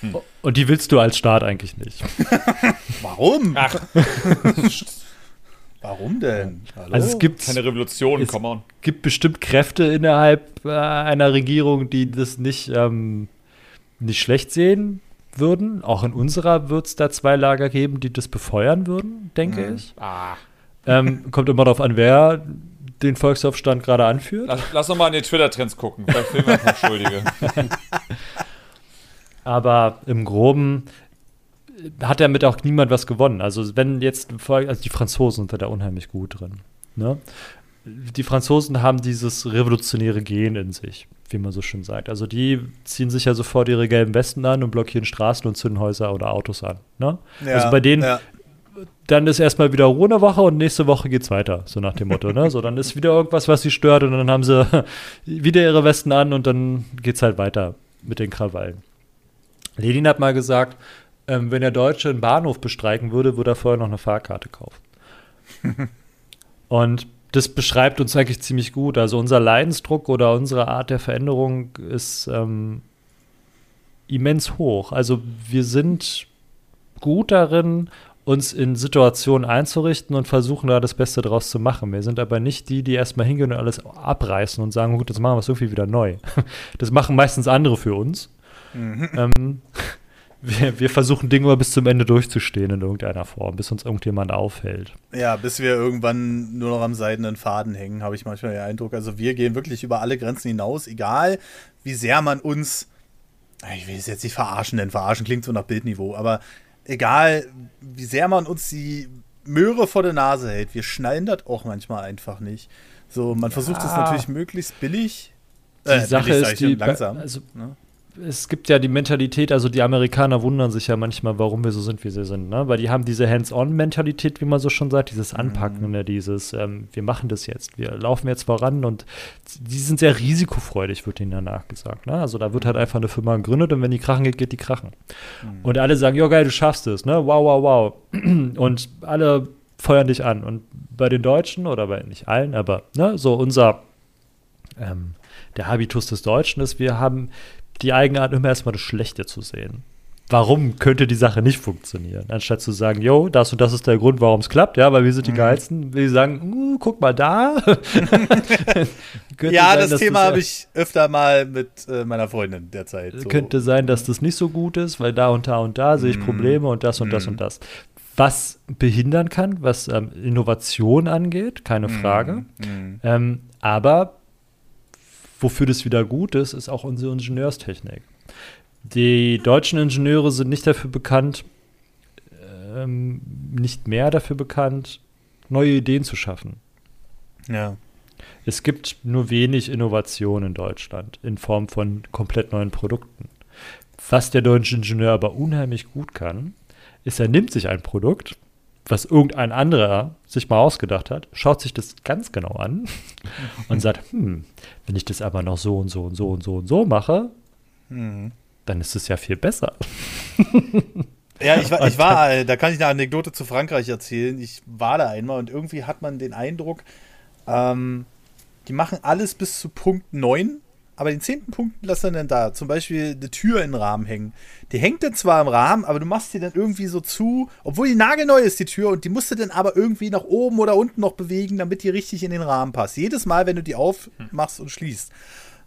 Hm. Und die willst du als Staat eigentlich nicht. Warum? Ach. Warum denn? Hallo? Also es gibt keine Revolution, es come on. gibt bestimmt Kräfte innerhalb äh, einer Regierung, die das nicht, ähm, nicht schlecht sehen würden. Auch in unserer wird es da zwei Lager geben, die das befeuern würden, denke mhm. ich. Ah. Ähm, kommt immer darauf an, wer den Volksaufstand gerade anführt. Lass, lass noch mal in die Twitter-Trends gucken. Vielleicht filmen wir ein paar Schuldige. Aber im Groben hat damit auch niemand was gewonnen. Also wenn jetzt, also die Franzosen sind da unheimlich gut drin. Ne? Die Franzosen haben dieses revolutionäre Gen in sich, wie man so schön sagt. Also die ziehen sich ja sofort ihre gelben Westen an und blockieren Straßen und zünden Häuser oder Autos an. Ne? Ja, also bei denen ja dann ist erstmal wieder Ruhe eine Woche und nächste Woche geht's weiter, so nach dem Motto. Ne? So, dann ist wieder irgendwas, was sie stört und dann haben sie wieder ihre Westen an und dann geht's halt weiter mit den Krawallen. Lenin hat mal gesagt, ähm, wenn der Deutsche einen Bahnhof bestreiken würde, würde er vorher noch eine Fahrkarte kaufen. und das beschreibt uns eigentlich ziemlich gut. Also unser Leidensdruck oder unsere Art der Veränderung ist ähm, immens hoch. Also wir sind gut darin, uns in Situationen einzurichten und versuchen da das Beste draus zu machen. Wir sind aber nicht die, die erstmal hingehen und alles abreißen und sagen, gut, jetzt machen wir es irgendwie wieder neu. Das machen meistens andere für uns. Mhm. Ähm, wir, wir, versuchen Dinge immer bis zum Ende durchzustehen in irgendeiner Form, bis uns irgendjemand aufhält. Ja, bis wir irgendwann nur noch am seidenen Faden hängen, habe ich manchmal den Eindruck. Also wir gehen wirklich über alle Grenzen hinaus, egal wie sehr man uns, ich will es jetzt nicht verarschen, denn verarschen klingt so nach Bildniveau, aber egal wie sehr man uns die Möhre vor der Nase hält, wir schnallen das auch manchmal einfach nicht. So, man versucht es natürlich möglichst billig. Die äh, Sache billig, ist, die, langsam. Also, ne? Es gibt ja die Mentalität, also die Amerikaner wundern sich ja manchmal, warum wir so sind, wie sie sind, ne? Weil die haben diese Hands-on-Mentalität, wie man so schon sagt, dieses Anpacken, ne? dieses, ähm, wir machen das jetzt, wir laufen jetzt voran und die sind sehr risikofreudig, wird ihnen danach gesagt. Ne? Also da wird halt einfach eine Firma gegründet und wenn die krachen geht, geht die krachen. Mhm. Und alle sagen, ja geil, du schaffst es, ne? Wow, wow, wow. Und alle feuern dich an. Und bei den Deutschen, oder bei nicht allen, aber ne, so unser ähm, der Habitus des Deutschen ist, wir haben die Eigenart, immer erstmal das Schlechte zu sehen. Warum könnte die Sache nicht funktionieren? Anstatt zu sagen, yo, das und das ist der Grund, warum es klappt, ja, weil wir sind die mhm. Geilsten, will ich sagen, uh, guck mal da. ja, sein, das Thema habe ich öfter mal mit äh, meiner Freundin derzeit. So. Könnte sein, dass das nicht so gut ist, weil da und da und da sehe ich mhm. Probleme und das und das und mhm. das. Was behindern kann, was ähm, Innovation angeht, keine Frage. Ähm, aber wofür das wieder gut ist, ist auch unsere Ingenieurstechnik. Die deutschen Ingenieure sind nicht dafür bekannt, ähm, nicht mehr dafür bekannt, neue Ideen zu schaffen. Ja. Es gibt nur wenig Innovation in Deutschland in Form von komplett neuen Produkten. Was der deutsche Ingenieur aber unheimlich gut kann, ist, er nimmt sich ein Produkt, was irgendein anderer sich mal ausgedacht hat, schaut sich das ganz genau an und sagt, hm, wenn ich das aber noch so und so und so und so und so mache, mhm. dann ist es ja viel besser. Ja, ich war, ich war, da kann ich eine Anekdote zu Frankreich erzählen. Ich war da einmal und irgendwie hat man den Eindruck, ähm, die machen alles bis zu Punkt 9 aber den zehnten Punkt lassen dann da. Zum Beispiel eine Tür in den Rahmen hängen. Die hängt dann zwar im Rahmen, aber du machst die dann irgendwie so zu, obwohl die nagelneu ist, die Tür, und die musst du dann aber irgendwie nach oben oder unten noch bewegen, damit die richtig in den Rahmen passt. Jedes Mal, wenn du die aufmachst und schließt.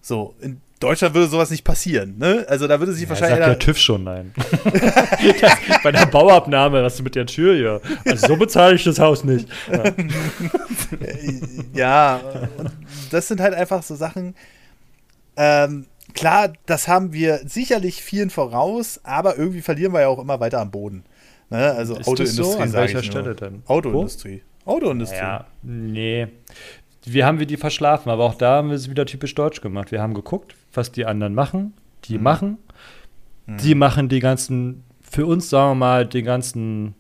So, in Deutschland würde sowas nicht passieren, ne? Also da würde sich ja, wahrscheinlich. Sagt der TÜV schon nein. bei der Bauabnahme, was du mit der Tür hier. Also so bezahle ich das Haus nicht. Ja, ja das sind halt einfach so Sachen, ähm, klar, das haben wir sicherlich vielen voraus, aber irgendwie verlieren wir ja auch immer weiter am Boden. Ne? Also Ist Autoindustrie. So? An welcher Stelle denn? Autoindustrie. Wo? Autoindustrie. Ja, nee. Wir haben wir die verschlafen, aber auch da haben wir es wieder typisch deutsch gemacht. Wir haben geguckt, was die anderen machen. Die mhm. machen. Mhm. Die machen die ganzen, für uns sagen wir mal, die ganzen,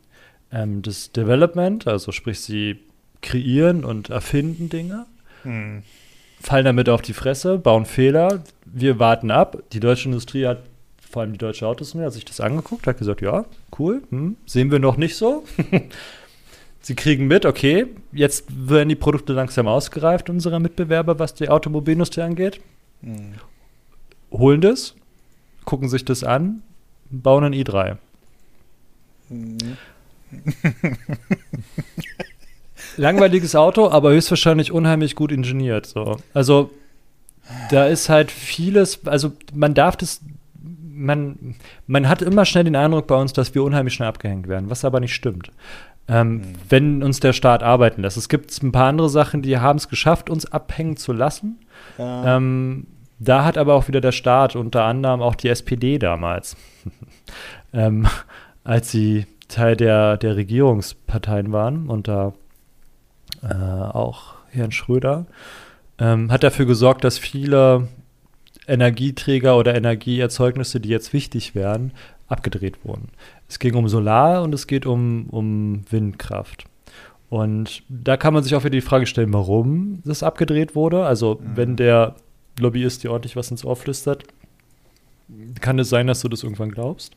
ähm, das Development, also sprich, sie kreieren und erfinden Dinge. Mhm fallen damit auf die Fresse, bauen Fehler. Wir warten ab. Die deutsche Industrie hat, vor allem die deutsche Autosindustrie, hat sich das angeguckt, hat gesagt, ja, cool, hm, sehen wir noch nicht so. Sie kriegen mit, okay, jetzt werden die Produkte langsam ausgereift, unsere Mitbewerber, was die Automobilindustrie angeht. Mhm. Holen das, gucken sich das an, bauen ein i3. Mhm. langweiliges Auto, aber höchstwahrscheinlich unheimlich gut ingeniert. So. Also da ist halt vieles, also man darf das, man, man hat immer schnell den Eindruck bei uns, dass wir unheimlich schnell abgehängt werden, was aber nicht stimmt. Ähm, mhm. Wenn uns der Staat arbeiten lässt. Es gibt ein paar andere Sachen, die haben es geschafft, uns abhängen zu lassen. Ja. Ähm, da hat aber auch wieder der Staat, unter anderem auch die SPD damals, ähm, als sie Teil der, der Regierungsparteien waren und da äh, auch Herrn Schröder, ähm, hat dafür gesorgt, dass viele Energieträger oder Energieerzeugnisse, die jetzt wichtig wären, abgedreht wurden. Es ging um Solar und es geht um, um Windkraft. Und da kann man sich auch wieder die Frage stellen, warum das abgedreht wurde. Also, mhm. wenn der Lobbyist dir ordentlich was ins Ohr flüstert, kann es sein, dass du das irgendwann glaubst.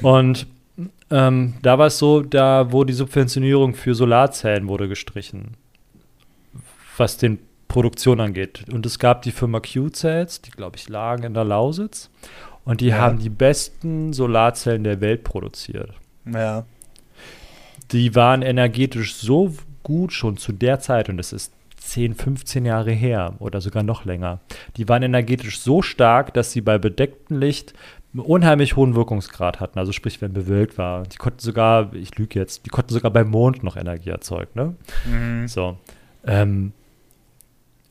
Und ähm, da war es so, da wurde die Subventionierung für Solarzellen wurde gestrichen, was den Produktion angeht. Und es gab die Firma Q-Cells, die, glaube ich, lagen in der Lausitz. Und die ja. haben die besten Solarzellen der Welt produziert. Ja. Die waren energetisch so gut schon zu der Zeit, und das ist 10, 15 Jahre her oder sogar noch länger. Die waren energetisch so stark, dass sie bei bedecktem Licht einen unheimlich hohen Wirkungsgrad hatten. Also sprich, wenn bewölkt war. Die konnten sogar, ich lüge jetzt, die konnten sogar beim Mond noch Energie erzeugen. Ne? Mhm. So. Ähm,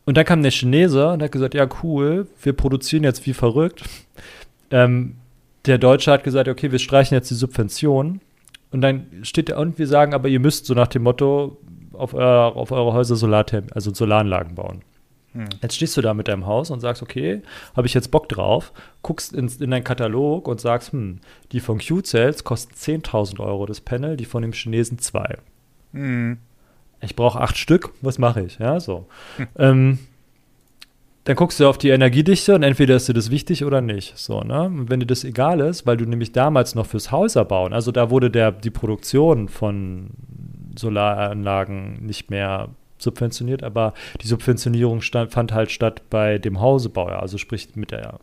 und dann kam der Chinese und hat gesagt, ja cool, wir produzieren jetzt wie verrückt. Ähm, der Deutsche hat gesagt, okay, wir streichen jetzt die Subventionen. Und dann steht da, und wir sagen, aber ihr müsst so nach dem Motto auf, euer, auf eure Häuser Solartherm also Solaranlagen bauen. Jetzt stehst du da mit deinem Haus und sagst, okay, habe ich jetzt Bock drauf, guckst in, in deinen Katalog und sagst, hm, die von Q-Cells kosten 10.000 Euro das Panel, die von dem Chinesen zwei. Hm. Ich brauche acht Stück, was mache ich? Ja, so. Ähm, dann guckst du auf die Energiedichte und entweder ist dir das wichtig oder nicht. So, ne? Und wenn dir das egal ist, weil du nämlich damals noch fürs Häuser bauen, also da wurde der, die Produktion von Solaranlagen nicht mehr subventioniert, aber die Subventionierung stand, fand halt statt bei dem Hausebauer, also sprich mit der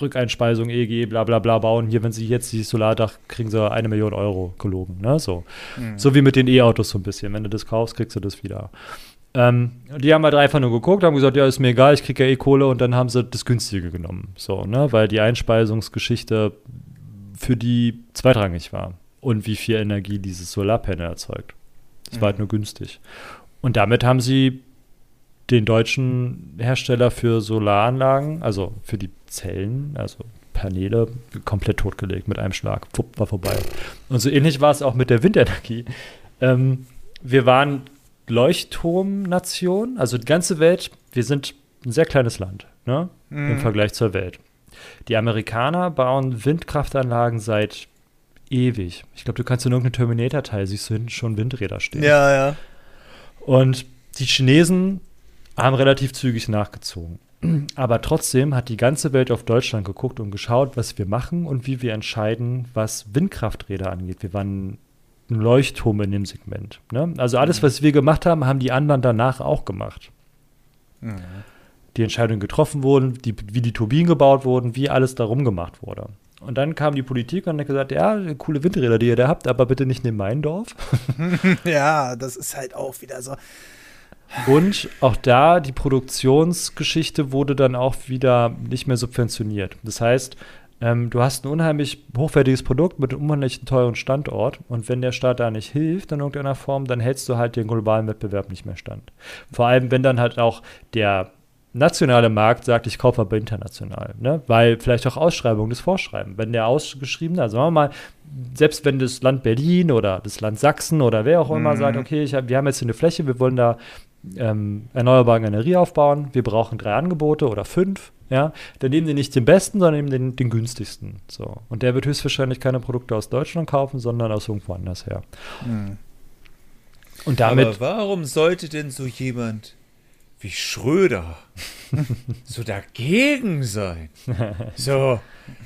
Rückeinspeisung, EG, bla bla bla bauen. Hier, wenn sie jetzt dieses Solardach kriegen sie eine Million Euro gelogen. Ne? So. so wie mit den E-Autos so ein bisschen. Wenn du das kaufst, kriegst du das wieder. Ähm, die haben halt einfach nur geguckt, haben gesagt, ja, ist mir egal, ich kriege ja eh Kohle und dann haben sie das günstige genommen. So, ne? Weil die Einspeisungsgeschichte für die zweitrangig war. Und wie viel Energie dieses Solarpanel erzeugt. Das war halt nur günstig. Und damit haben sie den deutschen Hersteller für Solaranlagen, also für die Zellen, also Paneele, komplett totgelegt mit einem Schlag. Fupp, war vorbei. Und so ähnlich war es auch mit der Windenergie. Ähm, wir waren Leuchtturmnation, also die ganze Welt, wir sind ein sehr kleines Land ne, im Vergleich zur Welt. Die Amerikaner bauen Windkraftanlagen seit ewig. Ich glaube, du kannst in irgendeinem Terminator-Teil, siehst du hinten schon Windräder stehen. Ja, ja. Und die Chinesen haben relativ zügig nachgezogen. Aber trotzdem hat die ganze Welt auf Deutschland geguckt und geschaut, was wir machen und wie wir entscheiden, was Windkrafträder angeht. Wir waren ein Leuchtturm in dem Segment. Ne? Also alles, was wir gemacht haben, haben die anderen danach auch gemacht. Die Entscheidungen getroffen wurden, die, wie die Turbinen gebaut wurden, wie alles darum gemacht wurde. Und dann kam die Politik und hat gesagt, ja, coole Windräder, die ihr da habt, aber bitte nicht neben mein Dorf. Ja, das ist halt auch wieder so. Und auch da, die Produktionsgeschichte wurde dann auch wieder nicht mehr subventioniert. Das heißt, ähm, du hast ein unheimlich hochwertiges Produkt mit einem unheimlich teuren Standort und wenn der Staat da nicht hilft in irgendeiner Form, dann hältst du halt den globalen Wettbewerb nicht mehr stand. Vor allem, wenn dann halt auch der nationale Markt sagt, ich kaufe aber international, ne? weil vielleicht auch Ausschreibungen das vorschreiben. Wenn der ausgeschriebene, also sagen wir mal, selbst wenn das Land Berlin oder das Land Sachsen oder wer auch immer sagt, okay, hab, wir haben jetzt hier eine Fläche, wir wollen da ähm, erneuerbare Energie aufbauen, wir brauchen drei Angebote oder fünf, ja, dann nehmen die nicht den besten, sondern nehmen den, den günstigsten. So. Und der wird höchstwahrscheinlich keine Produkte aus Deutschland kaufen, sondern aus irgendwo anders her. Und damit. Aber warum sollte denn so jemand wie Schröder so dagegen sein? So,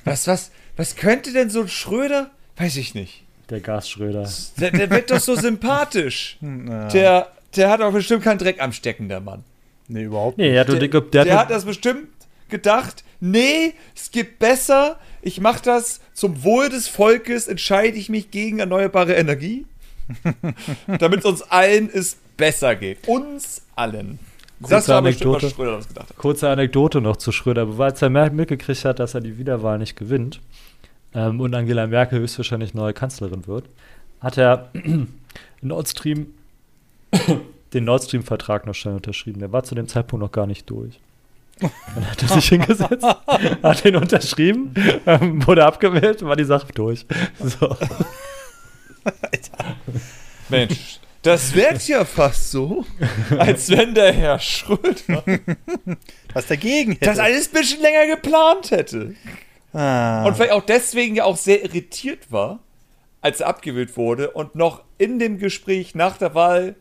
was, was, was könnte denn so ein Schröder? Weiß ich nicht. der Gasschröder. Der, der wird doch so sympathisch. Ja. Der, der hat doch bestimmt keinen Dreck am Stecken, der Mann. Nee, überhaupt Nee, er hat, Der, der, der, der, der hat das bestimmt gedacht, nee, es gibt besser, ich mache das zum Wohl des Volkes, entscheide ich mich gegen erneuerbare Energie, damit es uns allen es besser geht. Uns allen. Das Kurze war bestimmt, was Anekdote. Schröder das gedacht hat. Kurze Anekdote noch zu Schröder. Als er mitgekriegt hat, dass er die Wiederwahl nicht gewinnt ähm, und Angela Merkel höchstwahrscheinlich neue Kanzlerin wird, hat er Nord Stream, den Nord Stream-Vertrag noch schnell unterschrieben. Der war zu dem Zeitpunkt noch gar nicht durch. Dann hat er sich hingesetzt, hat den unterschrieben, ähm, wurde abgewählt, war die Sache durch. So. Mensch, das wirkt ja fast so, als wenn der Herr Schröder Was dagegen hätte. das alles ein bisschen länger geplant hätte. ah. Und vielleicht auch deswegen ja auch sehr irritiert war, als er abgewählt wurde und noch in dem Gespräch nach der Wahl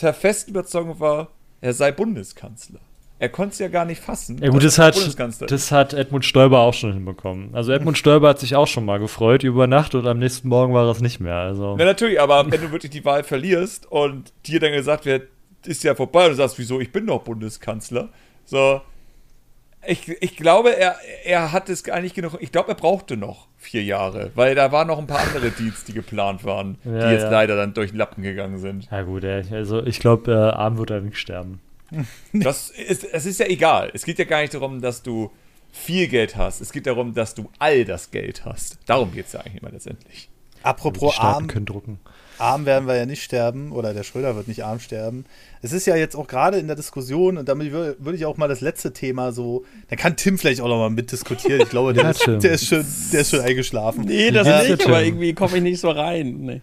der festen Überzeugung war, er sei Bundeskanzler. Er konnte es ja gar nicht fassen. Ja gut, das er hat, das hat Edmund Stoiber auch schon hinbekommen. Also Edmund Stoiber hat sich auch schon mal gefreut über Nacht und am nächsten Morgen war es nicht mehr. Also Na natürlich, aber wenn du wirklich die Wahl verlierst und dir dann gesagt wird, ist ja vorbei und du sagst, wieso, ich bin doch Bundeskanzler. So, ich, ich glaube, er, er hat es nicht genug. Ich glaube, er brauchte noch vier Jahre, weil da waren noch ein paar andere Deals, die geplant waren, Ja, die jetzt ja. leider dann durch den Lappen gegangen sind. ja gut, ey, also ich glaube, äh, Arm wird er nicht sterben. Das ist, es ist ja egal. Es geht ja gar nicht darum, dass du viel Geld hast. Es geht darum, dass du all das Geld hast. Darum geht es ja eigentlich immer letztendlich. Apropos arm, können drucken. arm werden wir ja nicht sterben oder der Schröder wird nicht arm sterben. Es ist ja jetzt auch gerade in der Diskussion und damit wür- würde ich auch mal das letzte Thema so, da kann Tim vielleicht auch noch mal mitdiskutieren. Ich glaube, der, Ja, ist, der, ist, schon, der ist schon eingeschlafen. Nee, das Ja, nicht, aber irgendwie komme ich nicht so rein. Nee.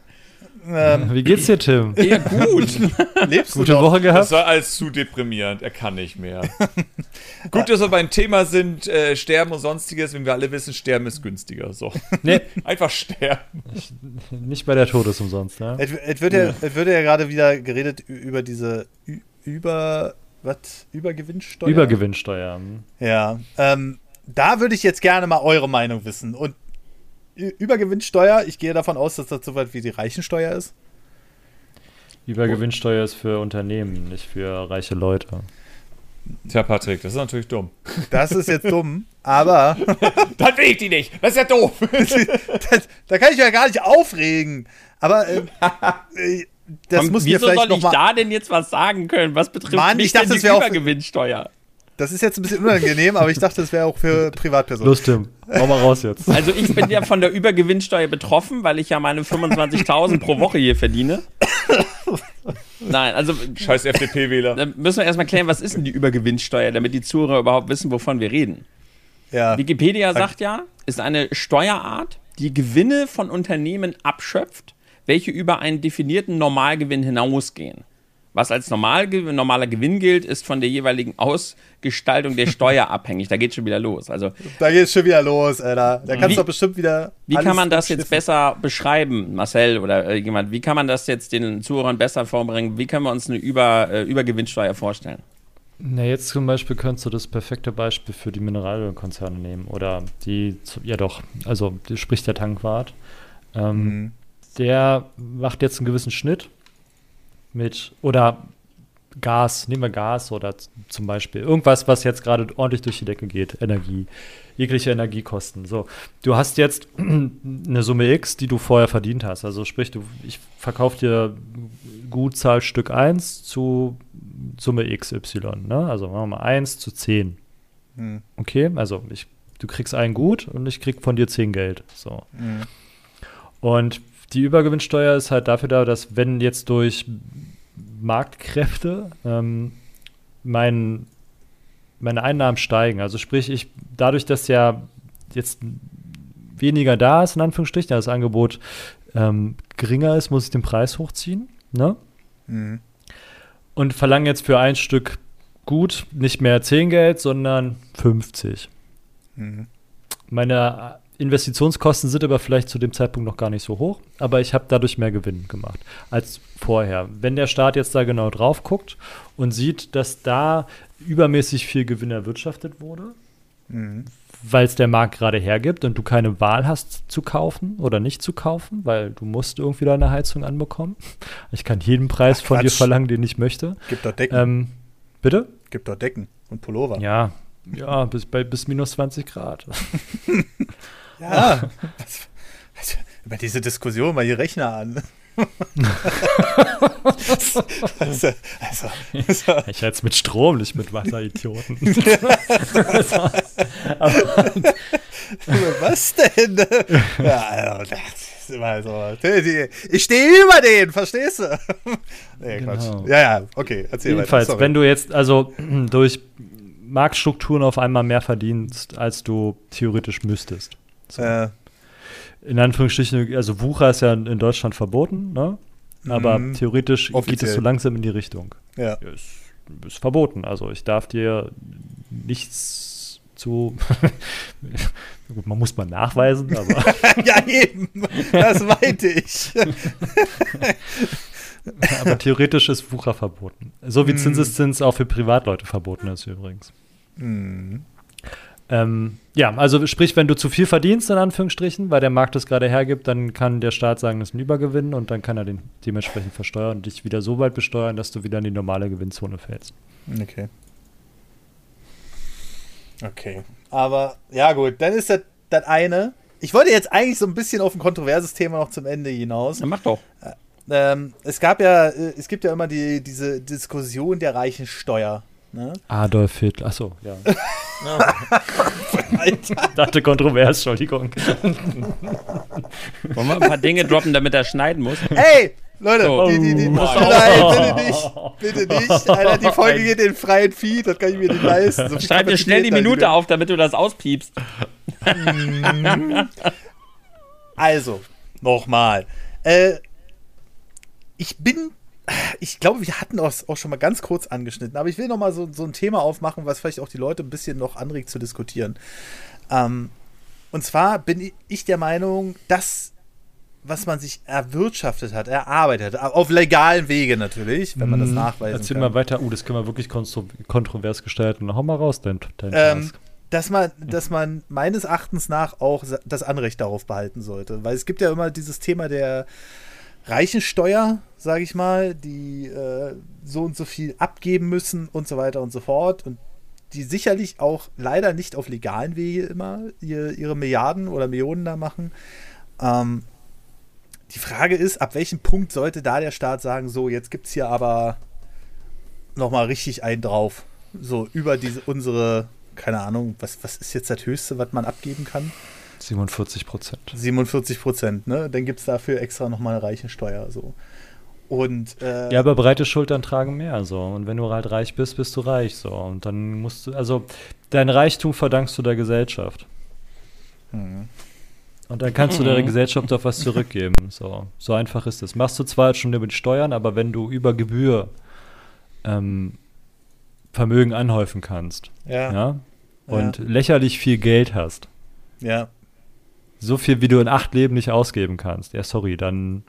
Ähm, Wie geht's dir, Tim? Ja, gut. lebst du Gute noch? Woche Das gehabt? war alles zu deprimierend. Er kann nicht mehr. Gut, dass wir beim Thema sind, äh, Sterben und sonstiges. Wenn wir alle wissen, Sterben ist günstiger. So. Nee, Einfach sterben. nicht bei der Todes umsonst, ne? Es, es, wird ja, es wird ja gerade wieder geredet über diese Ü- über was Übergewinnsteuer. Übergewinnsteuer. hm. Ja. Ähm, da würde ich jetzt gerne mal eure Meinung wissen. Und Übergewinnsteuer, ich gehe davon aus, dass das so weit wie die Reichensteuer ist. Übergewinnsteuer ist für Unternehmen, nicht für reiche Leute. Tja, Patrick, das ist natürlich dumm. Das ist jetzt dumm, aber Dann will ich die nicht. Das ist ja doof. das, da kann ich mich ja gar nicht aufregen. Aber äh, äh, das Und muss mir Wieso vielleicht soll noch ich mal. da denn jetzt was sagen können? Was betrifft Mann, mich ich dachte, denn das die Übergewinnsteuer? Das ist jetzt ein bisschen unangenehm, aber ich dachte, das wäre auch für Privatpersonen. Los, Tim, hau mal raus jetzt. Also ich bin ja von der Übergewinnsteuer betroffen, weil ich ja meine 25.000 pro Woche hier verdiene. Nein, also Scheiß FDP-Wähler. da müssen wir erstmal klären, was ist denn die Übergewinnsteuer, damit die Zuhörer überhaupt wissen, wovon wir reden. Ja. Wikipedia sagt ja, ist eine Steuerart, die Gewinne von Unternehmen abschöpft, welche über einen definierten Normalgewinn hinausgehen. Was als Normalge normaler Gewinn gilt, ist von der jeweiligen Ausgestaltung der Steuer abhängig. Da geht schon wieder los. Also, Da geht's schon wieder los, Alter. Da kannst Wie- du doch bestimmt wieder. wie kann man das jetzt besser beschreiben, Marcel oder äh, jemand? Wie kann man das jetzt den Zuhörern besser vorbringen? Wie können wir uns eine Über, äh, Übergewinnsteuer vorstellen? Na, jetzt zum Beispiel könntest du das perfekte Beispiel für die Mineralölkonzerne nehmen. Oder die, ja doch, also spricht der Tankwart. Ähm, Mhm. Der macht jetzt einen gewissen Schnitt mit, oder Gas, nehmen wir Gas oder zum Beispiel irgendwas, was jetzt gerade ordentlich durch die Decke geht, Energie, jegliche Energiekosten. So, du hast jetzt eine Summe X, die du vorher verdient hast. Also sprich, du, ich verkaufe dir Gutzahl Stück 1 zu Summe XY, ne? Also machen wir mal 1 zu 10. Mhm. Okay, also ich, du kriegst ein Gut und ich krieg von dir 10 Geld. So. Mhm. Und die Übergewinnsteuer ist halt dafür da, dass wenn jetzt durch Marktkräfte ähm, mein, meine Einnahmen steigen, also sprich, ich dadurch, dass ja jetzt weniger da ist, in Anführungsstrichen, das Angebot ähm, geringer ist, muss ich den Preis hochziehen, ne? Mhm. Und verlange jetzt für ein Stück Gut nicht mehr 10 Geld, sondern 50. Mhm. Meine Investitionskosten sind aber vielleicht zu dem Zeitpunkt noch gar nicht so hoch, aber ich habe dadurch mehr Gewinn gemacht als vorher. Wenn der Staat jetzt da genau drauf guckt und sieht, dass da übermäßig viel Gewinn erwirtschaftet wurde, Mhm. weil es der Markt gerade hergibt und du keine Wahl hast zu kaufen oder nicht zu kaufen, weil du musst irgendwie deine Heizung anbekommen. Ich kann jeden Preis Ach, von dir verlangen, den ich möchte. Gibt dort Decken. Ähm, bitte? Gibt dort Decken und Pullover. Ja, ja, bis, bei, bis minus 20 Grad. Ja. Was, was, über diese Diskussion mal die Rechner an. also, also, also, Ich jetzt mit Strom, nicht mit Wasser, Idioten. was denn? Ja, also, das ist immer so. Ich stehe über den, verstehst du? Nee, Genau. Quatsch. Ja, ja, okay, erzähl Jedenfalls, weiter. wenn du jetzt also durch Marktstrukturen auf einmal mehr verdienst, als du theoretisch müsstest. So. Äh, In Anführungsstrichen, also Wucher ist ja in Deutschland verboten, ne? Aber Mhm. theoretisch geht Offiziell. es so langsam in die Richtung. ja. Ist, ist verboten. Also ich darf dir nichts zu. Gut, man muss mal nachweisen, aber ja, eben. Das meinte ich. Aber theoretisch ist Wucher verboten. So wie Mm. Zinseszins auch für Privatleute verboten ist übrigens. Mhm. Ähm, ja, also sprich, wenn du zu viel verdienst, in Anführungsstrichen, weil der Markt es gerade hergibt, dann kann der Staat sagen, das ist ein Übergewinn und dann kann er den dementsprechend versteuern und dich wieder so weit besteuern, dass du wieder in die normale Gewinnzone fällst. Okay. Okay. Aber, ja, gut, dann ist das das eine. Ich wollte jetzt eigentlich so ein bisschen auf ein kontroverses Thema noch zum Ende hinaus. Dann mach doch. Ähm, es gab ja, äh, es gibt ja immer die, diese Diskussion der reichen Steuer. Ne? Adolf Hitler, achso, ja. Alter. Dachte kontrovers, Entschuldigung. Wollen wir ein paar Dinge droppen, damit er schneiden muss? Ey, Leute, So. die, die, die, Oh. nein, bitte nicht, bitte nicht. Alter, die Folge geht in freien Feed, das kann ich mir nicht leisten. So Schreib dir schnell die Minute auf, damit du das auspiepst. Also, nochmal. Äh, ich bin, ich glaube, wir hatten es auch schon mal ganz kurz angeschnitten, aber ich will noch mal so, so ein Thema aufmachen, was vielleicht auch die Leute ein bisschen noch anregt zu diskutieren. Ähm, und zwar bin ich der Meinung, dass was man sich erwirtschaftet hat, erarbeitet hat, auf legalen Wege natürlich, wenn man das Hm, nachweisen Erzähl kann. mal weiter. Uh, das können wir wirklich kontro kontrovers gestalten. Hau mal raus, dein, dein Ähm, dass man, dass man meines Erachtens nach auch das Anrecht darauf behalten sollte. Weil es gibt ja immer dieses Thema der Reichensteuer, sage ich mal, die äh, so und so viel abgeben müssen und so weiter und so fort. Und die sicherlich auch leider nicht auf legalen Wege immer ihr, ihre Milliarden oder Millionen da machen. Ähm, die Frage ist, ab welchem Punkt sollte da der Staat sagen, so, jetzt gibt es hier aber nochmal richtig einen drauf. So über diese unsere, keine Ahnung, was, was ist jetzt das Höchste, was man abgeben kann? 47 Prozent. 47 Prozent, ne? Dann gibt es dafür extra nochmal eine Reichensteuer. So. Und äh, Ja, aber breite Schultern tragen mehr so. Und wenn du halt reich bist, bist du reich so. Und dann musst du, also dein Reichtum verdankst du der Gesellschaft. hm. Und dann kannst du der Gesellschaft auch was zurückgeben. So, so einfach ist es. Machst du zwar schon über die Steuern, aber wenn du über Gebühr ähm, Vermögen anhäufen kannst, ja, ja, ja, und lächerlich viel Geld hast, ja. So viel wie du in acht Leben nicht ausgeben kannst, ja, sorry, dann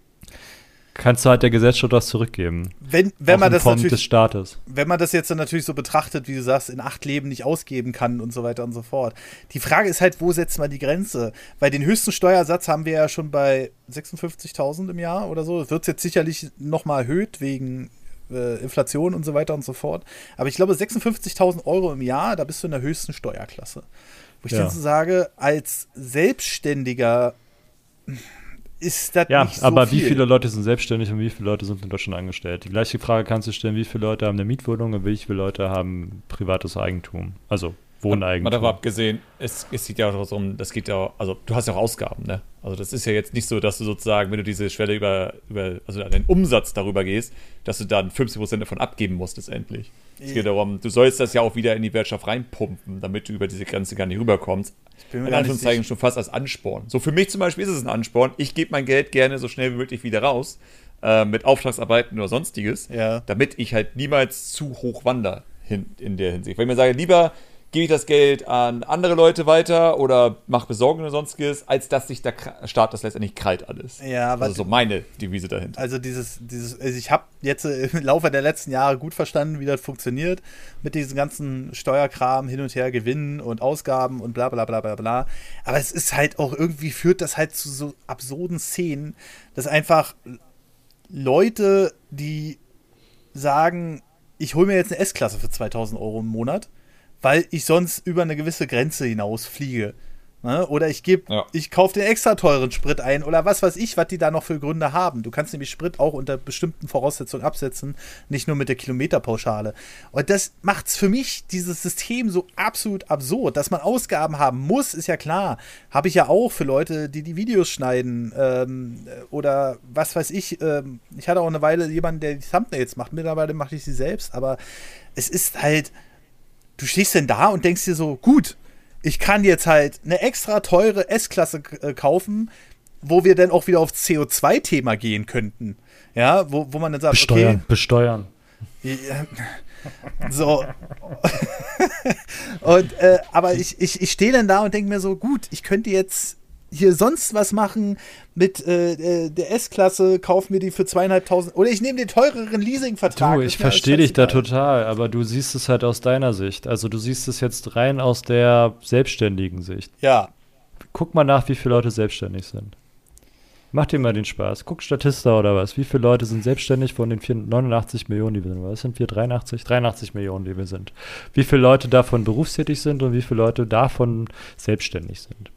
kannst du halt der Gesellschaft was zurückgeben. Wenn, wenn man das Form des natürlich Staates. wenn man das jetzt dann natürlich so betrachtet, wie du sagst, in acht Leben nicht ausgeben kann und so weiter und so fort. Die Frage ist halt, wo setzt man die Grenze? Weil den höchsten Steuersatz haben wir ja schon bei 56.000 im Jahr oder so. Wird jetzt sicherlich nochmal erhöht wegen äh, Inflation und so weiter und so fort. Aber ich glaube, 56.000 Euro im Jahr, da bist du in der höchsten Steuerklasse. Wo ich Ja. dann so sage, als Selbstständiger ist das Ja, nicht so aber viel. wie viele Leute sind selbstständig und wie viele Leute sind in Deutschland angestellt? Die gleiche Frage kannst du stellen, wie viele Leute haben eine Mietwohnung und wie viele Leute haben privates Eigentum? Also Mal Wohneigentum. davon abgesehen, es, es geht ja auch darum, das geht ja, also du hast ja auch Ausgaben, ne? Also das ist ja jetzt nicht so, dass du sozusagen, wenn du diese Schwelle über, über also den Umsatz darüber gehst, dass du dann 50% davon abgeben musst letztendlich. Es geht darum, du sollst das ja auch wieder in die Wirtschaft reinpumpen, damit du über diese Grenze gar nicht rüberkommst. bin mir In Anführungszeichen schon fast als Ansporn. So für mich zum Beispiel ist es ein Ansporn. Ich gebe mein Geld gerne so schnell wie möglich wieder raus, äh, mit Auftragsarbeiten oder sonstiges, Ja. damit ich halt niemals zu hoch wandere in der Hinsicht. Weil ich mir sage, lieber gebe ich das Geld an andere Leute weiter oder mache Besorgung oder sonstiges, als dass sich der Staat das letztendlich krallt alles. Ja, also so meine Devise dahinter. Also dieses, dieses, also ich habe jetzt im Laufe der letzten Jahre gut verstanden, wie das funktioniert mit diesem ganzen Steuerkram hin und her, Gewinnen und Ausgaben und bla bla bla bla bla. Aber es ist halt auch irgendwie führt das halt zu so absurden Szenen, dass einfach Leute, die sagen, ich hole mir jetzt eine S-Klasse für 2000 Euro im Monat, weil ich sonst über eine gewisse Grenze hinaus fliege. Ne? Oder ich gebe, Ja. ich kaufe den extra teuren Sprit ein oder was weiß ich, was die da noch für Gründe haben. Du kannst nämlich Sprit auch unter bestimmten Voraussetzungen absetzen, nicht nur mit der Kilometerpauschale. Und das macht's für mich dieses System so absolut absurd, dass man Ausgaben haben muss, ist ja klar. Habe ich ja auch für Leute, die die Videos schneiden ähm, oder was weiß ich. Ähm, ich hatte auch eine Weile jemanden, der die Thumbnails macht. Mittlerweile mache ich sie selbst, aber es ist halt du stehst denn da und denkst dir so, gut, ich kann jetzt halt eine extra teure S-Klasse äh, kaufen, wo wir dann auch wieder aufs CO2-Thema gehen könnten. Ja, wo, wo man dann sagt, besteuern, besteuern. okay, ja, so. und, äh, aber ich, ich, ich stehe dann da und denke mir so, gut, ich könnte jetzt hier sonst was machen mit äh, äh, der S-Klasse, kaufen wir die für zweieinhalbtausend oder ich nehme den teureren Leasingvertrag. Du, ich mir verstehe dich da total, aber du siehst es halt aus deiner Sicht. Also du siehst es jetzt rein aus der selbstständigen Sicht. Ja, Guck mal nach, wie viele Leute selbstständig sind. Mach dir mal den Spaß. Guck Statista oder was. Wie viele Leute sind selbstständig von den 89 Millionen, die wir sind? Was sind wir? 83? 83 Millionen, die wir sind. Wie viele Leute davon berufstätig sind und wie viele Leute davon selbstständig sind?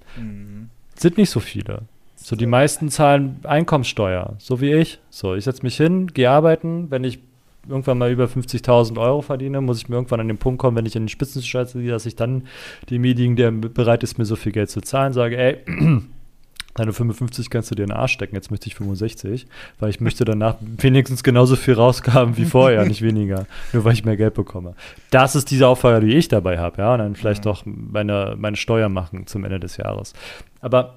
Sind nicht so viele. So, die meisten zahlen Einkommenssteuer, so wie ich. So, ich setze mich hin, gehe arbeiten. Wenn ich irgendwann mal über 50.000 Euro verdiene, muss ich mir irgendwann an den Punkt kommen, wenn ich in den Spitzensteuer ziehe, dass ich dann demjenigen, der bereit ist, mir so viel Geld zu zahlen, sage, ey, deine 55 kannst du dir in den Arsch stecken, jetzt möchte ich 65, weil ich möchte danach wenigstens genauso viel rausgaben wie vorher, nicht weniger, nur weil ich mehr Geld bekomme. Das ist diese Aufgabe, die ich dabei habe, ja, und dann vielleicht doch meine, meine Steuer machen zum Ende des Jahres. Aber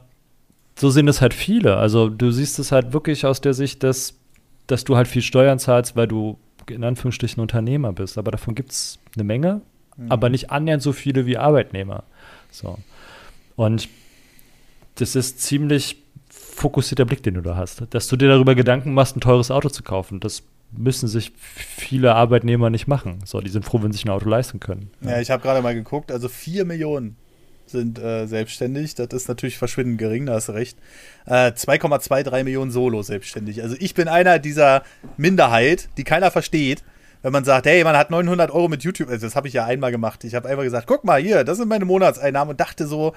so sehen es halt viele. Also du siehst es halt wirklich aus der Sicht des dass du halt viel Steuern zahlst, weil du in Anführungsstrichen Unternehmer bist. Aber davon gibt es eine Menge, mhm. aber nicht annähernd so viele wie Arbeitnehmer. So. Und das ist ziemlich fokussierter Blick, den du da hast. Dass du dir darüber Gedanken machst, ein teures Auto zu kaufen. Das müssen sich viele Arbeitnehmer nicht machen. So, die sind froh, wenn sie sich ein Auto leisten können. Ja, ich habe gerade mal geguckt, also vier Millionen sind äh, selbstständig. Das ist natürlich verschwindend gering, da hast du recht. Äh, 2,23 Millionen Solo selbstständig. Also ich bin einer dieser Minderheit, die keiner versteht. Wenn man sagt, hey, man hat 900 Euro mit YouTube, also das habe ich ja einmal gemacht. Ich habe einfach gesagt, guck mal hier, das sind meine Monatseinnahmen und dachte so,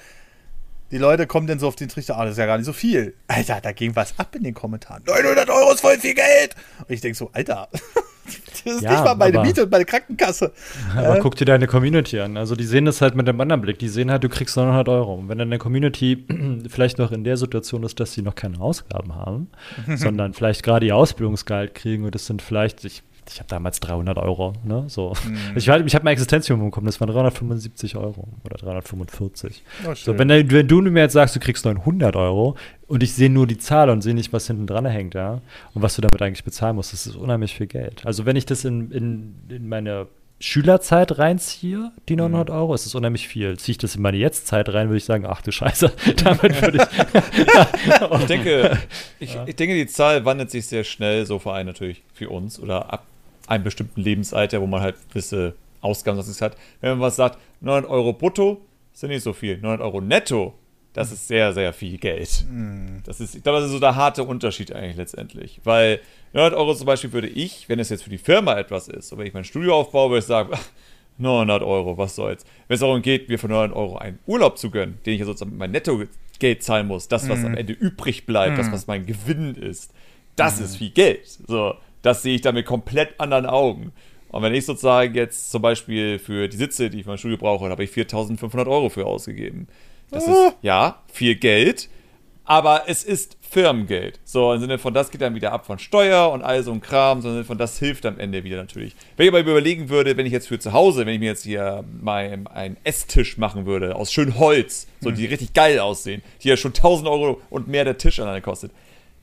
die Leute kommen dann so auf den Trichter, ah, das ist ja gar nicht so viel. Alter, da ging was ab in den Kommentaren. 900 Euro ist voll viel Geld. Und ich denke so, Alter, das ist ja, nicht mal meine Miete und meine Krankenkasse. Aber äh, guck dir deine Community an. Also die sehen das halt mit einem anderen Blick. Die sehen halt, du kriegst 900 Euro. Und wenn deine Community vielleicht noch in der Situation ist, dass sie noch keine Ausgaben haben, sondern vielleicht gerade ihr Ausbildungsgehalt kriegen und das sind vielleicht, ich ich habe damals 300 Euro, ne? So. Mhm. Ich, ich habe mein Existenzminimum bekommen, das waren 375 Euro oder 345. Oh, so, wenn, wenn du mir jetzt sagst, du kriegst 900 Euro und ich sehe nur die Zahl und sehe nicht, was hinten dran hängt, ja, und was du damit eigentlich bezahlen musst, das ist unheimlich viel Geld. Also wenn ich das in, in, in meine Schülerzeit reinziehe, die 900 mhm. Euro, ist das unheimlich viel. Ziehe ich das in meine Jetztzeit rein, würde ich sagen, ach du Scheiße, damit würde ich. ich, denke, ich, ich, denke, die Zahl wandelt sich sehr schnell, so vor allem natürlich für uns oder ab einem bestimmten Lebensalter, wo man halt gewisse Ausgaben was hat. Wenn man was sagt, 900 Euro brutto, sind nicht so viel. 900 Euro netto, das ist sehr, sehr viel Geld. Mm. Das ist, ich glaube, das ist so der harte Unterschied eigentlich letztendlich. Weil 900 Euro zum Beispiel würde ich, wenn es jetzt für die Firma etwas ist, und wenn ich mein Studio aufbaue, würde ich sagen, 900 Euro, was soll's. Wenn es darum geht, mir für 900 Euro einen Urlaub zu gönnen, den ich ja sozusagen mit meinem Nettogeld zahlen muss, das, was mm. am Ende übrig bleibt, mm. das, was mein Gewinn ist, das ist viel Geld. So das sehe ich dann mit komplett anderen Augen. Und wenn ich sozusagen jetzt zum Beispiel für die Sitze, die ich für mein Studio brauche, habe ich 4.500 Euro für ausgegeben. Das ah. ist, ja, viel Geld, aber es ist Firmengeld. So, im Sinne von, das geht dann wieder ab von Steuer und all so ein Kram, sondern von, das hilft am Ende wieder natürlich. Wenn ich aber überlegen würde, wenn ich jetzt für zu Hause, wenn ich mir jetzt hier mal einen Esstisch machen würde, aus schön Holz, so die hm. richtig geil aussehen, die ja schon 1000 Euro und mehr der Tisch alleine kostet,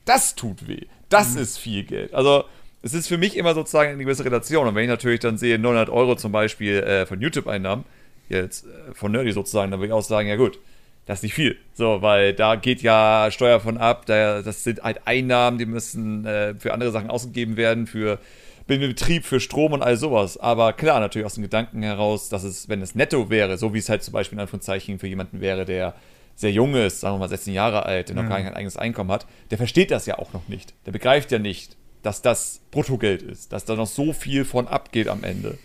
das tut weh. Das mhm. ist viel Geld. Also, es ist für mich immer sozusagen eine gewisse Relation. Und wenn ich natürlich dann sehe, 900 Euro zum Beispiel äh, von YouTube-Einnahmen, jetzt äh, von Nerdy sozusagen, dann würde ich auch sagen, ja gut, das ist nicht viel. So, weil da geht ja Steuer von ab, da, das sind halt Einnahmen, die müssen äh, für andere Sachen ausgegeben werden, für Betrieb, für Strom und all sowas. Aber klar, natürlich aus dem Gedanken heraus, dass es, wenn es netto wäre, so wie es halt zum Beispiel in Anführungszeichen für jemanden wäre, der sehr jung ist, sagen wir mal 16 Jahre alt, der noch mhm. gar kein eigenes Einkommen hat, der versteht das ja auch noch nicht. Der begreift ja nicht, dass das Bruttogeld ist, dass da noch so viel von abgeht am Ende.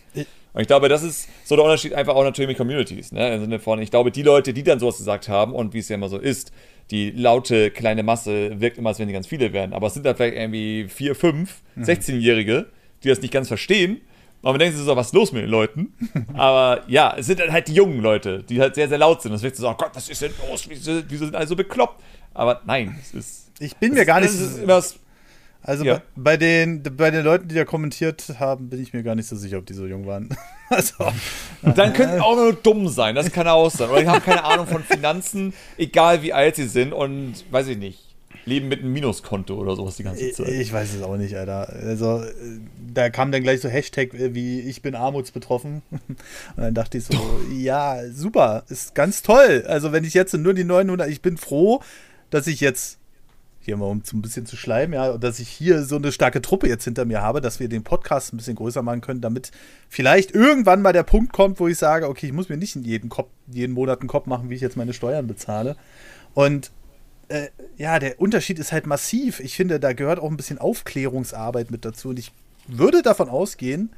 Und ich glaube, das ist so der Unterschied einfach auch natürlich mit Communities. Ne? Im Sinne von, ich glaube, die Leute, die dann sowas gesagt haben und wie es ja immer so ist, die laute kleine Masse wirkt immer, als wenn die ganz viele wären. Aber es sind dann vielleicht irgendwie vier, fünf, mhm. 16-Jährige, die das nicht ganz verstehen. Und man denkt sich so, was ist los mit den Leuten? Aber ja, es sind dann halt die jungen Leute, die halt sehr, sehr laut sind. Das wird so, oh Gott, was ist denn los? Wieso, wieso sind alle so bekloppt? Aber nein, es ist. Ich bin mir gar nicht. Es ist immer also ja. bei, bei, den, bei den Leuten, die da kommentiert haben, bin ich mir gar nicht so sicher, ob die so jung waren. also, Dann könnten die auch nur dumm sein, das kann auch sein. Oder die haben keine Ahnung von Finanzen, egal wie alt sie sind und weiß ich nicht, leben mit einem Minuskonto oder sowas die ganze Zeit. Ich, ich weiß es auch nicht, Alter. Also da kam dann gleich so Hashtag wie ich bin armutsbetroffen. Und dann dachte ich so, ja, super, ist ganz toll. Also wenn ich jetzt nur die 900, ich bin froh, dass ich jetzt hier mal um ein bisschen zu schleimen, ja, dass ich hier so eine starke Truppe jetzt hinter mir habe, dass wir den Podcast ein bisschen größer machen können, damit vielleicht irgendwann mal der Punkt kommt, wo ich sage, okay, ich muss mir nicht in jeden, Kopf, jeden Monat einen Kopf machen, wie ich jetzt meine Steuern bezahle. Und äh, ja, der Unterschied ist halt massiv. Ich finde, da gehört auch ein bisschen Aufklärungsarbeit mit dazu. Und ich würde davon ausgehen,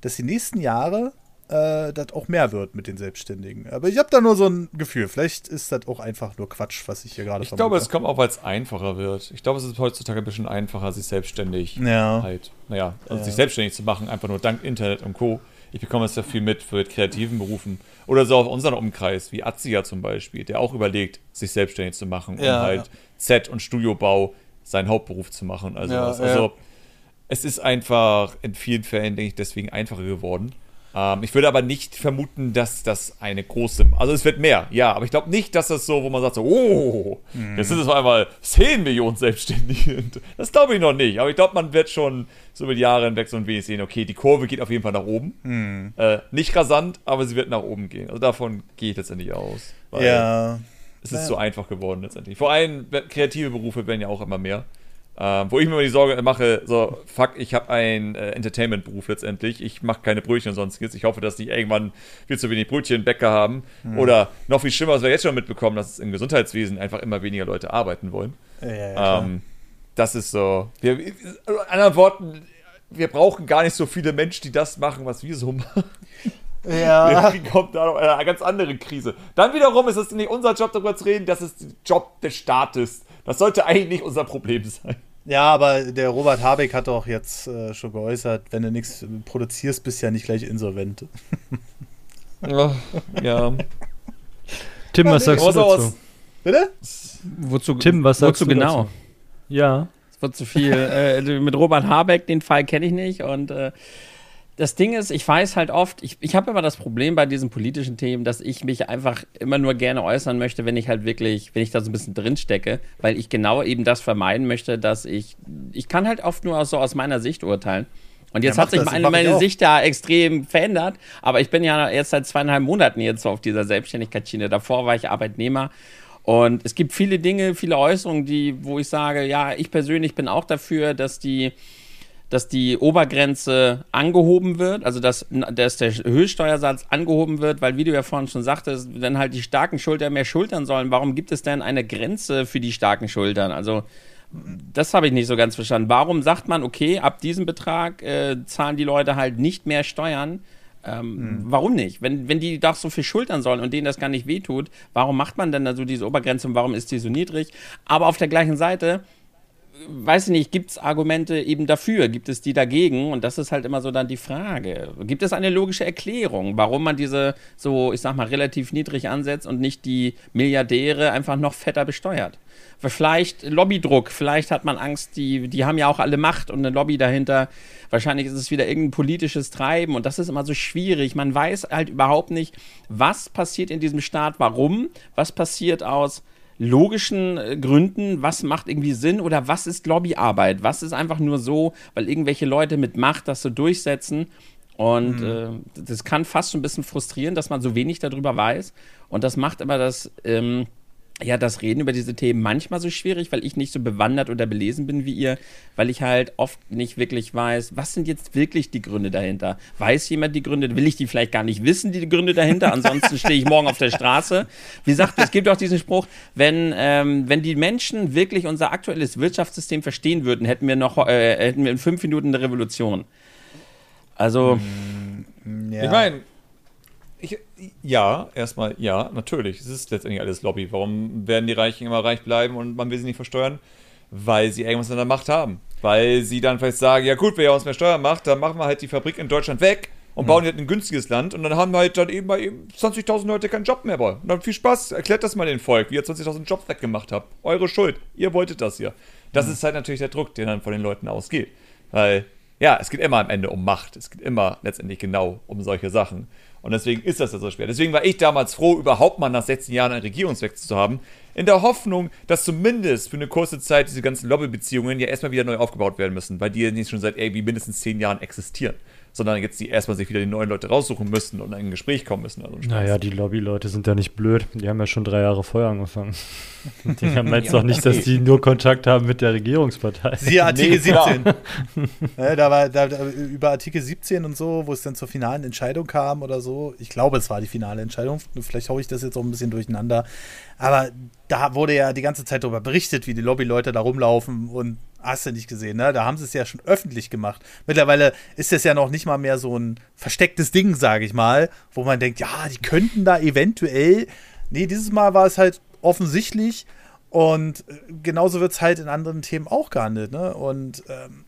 dass die nächsten Jahre äh, das auch mehr wird mit den Selbstständigen. Aber ich habe da nur so ein Gefühl. Vielleicht ist das auch einfach nur Quatsch, was ich hier gerade Ich glaube, es kommt auch, weil es einfacher wird. Ich glaube, es ist heutzutage ein bisschen einfacher, sich selbstständig ja. halt, naja, also ja. sich selbstständig zu machen, einfach nur dank Internet und Co. Ich bekomme es ja viel mit für kreativen Berufen. Oder so auf unseren Umkreis, wie Azia zum Beispiel, der auch überlegt, sich selbstständig zu machen, um ja, halt Set- und Studiobau seinen Hauptberuf zu machen. Also, also es ist einfach in vielen Fällen, denke ich, deswegen einfacher geworden. Ähm, ich würde aber nicht vermuten, dass das eine große. Also es wird mehr, ja, aber ich glaube nicht, dass das so, wo man sagt so, oh, mhm. jetzt sind es auf einmal 10 Millionen Selbstständige. Das glaube ich noch nicht. Aber ich glaube, man wird schon so mit Jahren hinweg so ein wenig sehen, okay, die Kurve geht auf jeden Fall nach oben. Mhm. Äh, nicht rasant, aber sie wird nach oben gehen. Also davon gehe ich letztendlich aus. ja. Es ist ja. so einfach geworden letztendlich. Vor allem kreative Berufe werden ja auch immer mehr. Ähm, wo ich mir immer die Sorge mache, so, fuck, ich habe einen äh, Entertainment-Beruf letztendlich. Ich mache keine Brötchen und sonstiges. Ich hoffe, dass die irgendwann viel zu wenig Brötchen Bäcker haben. Mhm. Oder noch viel schlimmer, was wir jetzt schon mitbekommen, dass im Gesundheitswesen einfach immer weniger Leute arbeiten wollen. Ja, ja, ähm, das ist so. Wir, in anderen Worten, wir brauchen gar nicht so viele Menschen, die das machen, was wir so machen. Ja. Wie kommt da noch eine ganz andere Krise? Dann wiederum ist es nicht unser Job, darüber zu reden, dass es der Job des Staates. Das sollte eigentlich nicht unser Problem sein. Ja, aber der Robert Habeck hat doch jetzt äh, schon geäußert, wenn du nichts produzierst, bist du ja nicht gleich insolvent. ja. ja. Tim, was sagst du dazu? Bitte? Wozu, Tim, was sagst wozu du genau? Dazu? Ja. Es wird zu viel. äh, mit Robert Habeck, den Fall kenne ich nicht und äh, das Ding ist, ich weiß halt oft, ich, ich habe immer das Problem bei diesen politischen Themen, dass ich mich einfach immer nur gerne äußern möchte, wenn ich halt wirklich, wenn ich da so ein bisschen drin stecke, weil ich genau eben das vermeiden möchte, dass ich, ich kann halt oft nur so aus meiner Sicht urteilen. Und jetzt ja, hat sich meine, meine Sicht da extrem verändert, aber ich bin ja jetzt seit zweieinhalb Monaten jetzt so auf dieser Selbstständigkeitsschiene. Davor war ich Arbeitnehmer und es gibt viele Dinge, viele Äußerungen, die, wo ich sage, ja, ich persönlich bin auch dafür, dass die dass die Obergrenze angehoben wird, also dass, dass der Höchststeuersatz angehoben wird, weil, wie du ja vorhin schon sagtest, wenn halt die starken Schultern mehr schultern sollen, warum gibt es denn eine Grenze für die starken Schultern? Also, das habe ich nicht so ganz verstanden. Warum sagt man, okay, ab diesem Betrag äh, zahlen die Leute halt nicht mehr Steuern? Ähm, hm. Warum nicht? Wenn, wenn die doch so viel schultern sollen und denen das gar nicht wehtut, warum macht man denn da so diese Obergrenze und warum ist die so niedrig? Aber auf der gleichen Seite, weiß ich nicht, gibt es Argumente eben dafür? Gibt es die dagegen? Und das ist halt immer so dann die Frage. Gibt es eine logische Erklärung, warum man diese so, ich sag mal, relativ niedrig ansetzt und nicht die Milliardäre einfach noch fetter besteuert? Vielleicht Lobbydruck, vielleicht hat man Angst, die, die haben ja auch alle Macht und eine Lobby dahinter. Wahrscheinlich ist es wieder irgendein politisches Treiben und das ist immer so schwierig. Man weiß halt überhaupt nicht, was passiert in diesem Staat, warum, was passiert aus logischen äh, Gründen, was macht irgendwie Sinn oder was ist Lobbyarbeit? Was ist einfach nur so, weil irgendwelche Leute mit Macht das so durchsetzen? Und mhm. äh, das kann fast schon ein bisschen frustrieren, dass man so wenig darüber weiß. Und das macht immer das. Ähm, ja, das Reden über diese Themen manchmal so schwierig, weil ich nicht so bewandert oder belesen bin wie ihr, weil ich halt oft nicht wirklich weiß, was sind jetzt wirklich die Gründe dahinter? Weiß jemand die Gründe? Will ich die vielleicht gar nicht wissen, die Gründe dahinter? Ansonsten stehe ich morgen auf der Straße. Wie gesagt, es gibt auch diesen Spruch, wenn, ähm, wenn die Menschen wirklich unser aktuelles Wirtschaftssystem verstehen würden, hätten wir noch, äh, hätten wir in fünf Minuten eine Revolution. Also. Mm, ja. Ich meine, ich, ja, erstmal ja, natürlich. Es ist letztendlich alles Lobby. Warum werden die Reichen immer reich bleiben und man will sie nicht versteuern? Weil sie irgendwas in der Macht haben. Weil sie dann vielleicht sagen, ja gut, wer uns mehr Steuern macht, dann machen wir halt die Fabrik in Deutschland weg und bauen halt ein günstiges Land und dann haben wir halt dann eben bei 20.000 Leute keinen Job mehr. Und dann viel Spaß, erklärt das mal den Volk, wie ihr 20.000 Jobs weggemacht habt. Eure Schuld, ihr wolltet das hier. Das mhm. ist halt natürlich der Druck, der dann von den Leuten ausgeht. Weil, ja, es geht immer am Ende um Macht. Es geht immer letztendlich genau um solche Sachen. Und deswegen ist das ja so schwer. Deswegen war ich damals froh, überhaupt mal nach 16 Jahren einen Regierungswechsel zu haben, in der Hoffnung, dass zumindest für eine kurze Zeit diese ganzen Lobbybeziehungen ja erstmal wieder neu aufgebaut werden müssen, weil die ja nicht schon seit irgendwie mindestens 10 Jahren existieren sondern jetzt die erstmal sich wieder die neuen Leute raussuchen müssen und in ein Gespräch kommen müssen. Also naja, die Lobby-Leute sind ja nicht blöd. Die haben ja schon drei Jahre vorher angefangen. Die haben jetzt ja, doch nicht, dass die nur Kontakt haben mit der Regierungspartei. Siehe Artikel nee, 17. ja, da war da, über Artikel 17 und so, wo es dann zur finalen Entscheidung kam oder so. Ich glaube, es war die finale Entscheidung. Vielleicht haue ich das jetzt auch ein bisschen durcheinander. Aber da wurde ja die ganze Zeit darüber berichtet, wie die Lobbyleute da rumlaufen und hast du nicht gesehen, ne? Da haben sie es ja schon öffentlich gemacht. Mittlerweile ist es ja noch nicht mal mehr so ein verstecktes Ding, sage ich mal, wo man denkt, ja, die könnten da eventuell. Nee, dieses Mal war es halt offensichtlich und äh, genauso wird es halt in anderen Themen auch gehandelt, ne? Und ähm,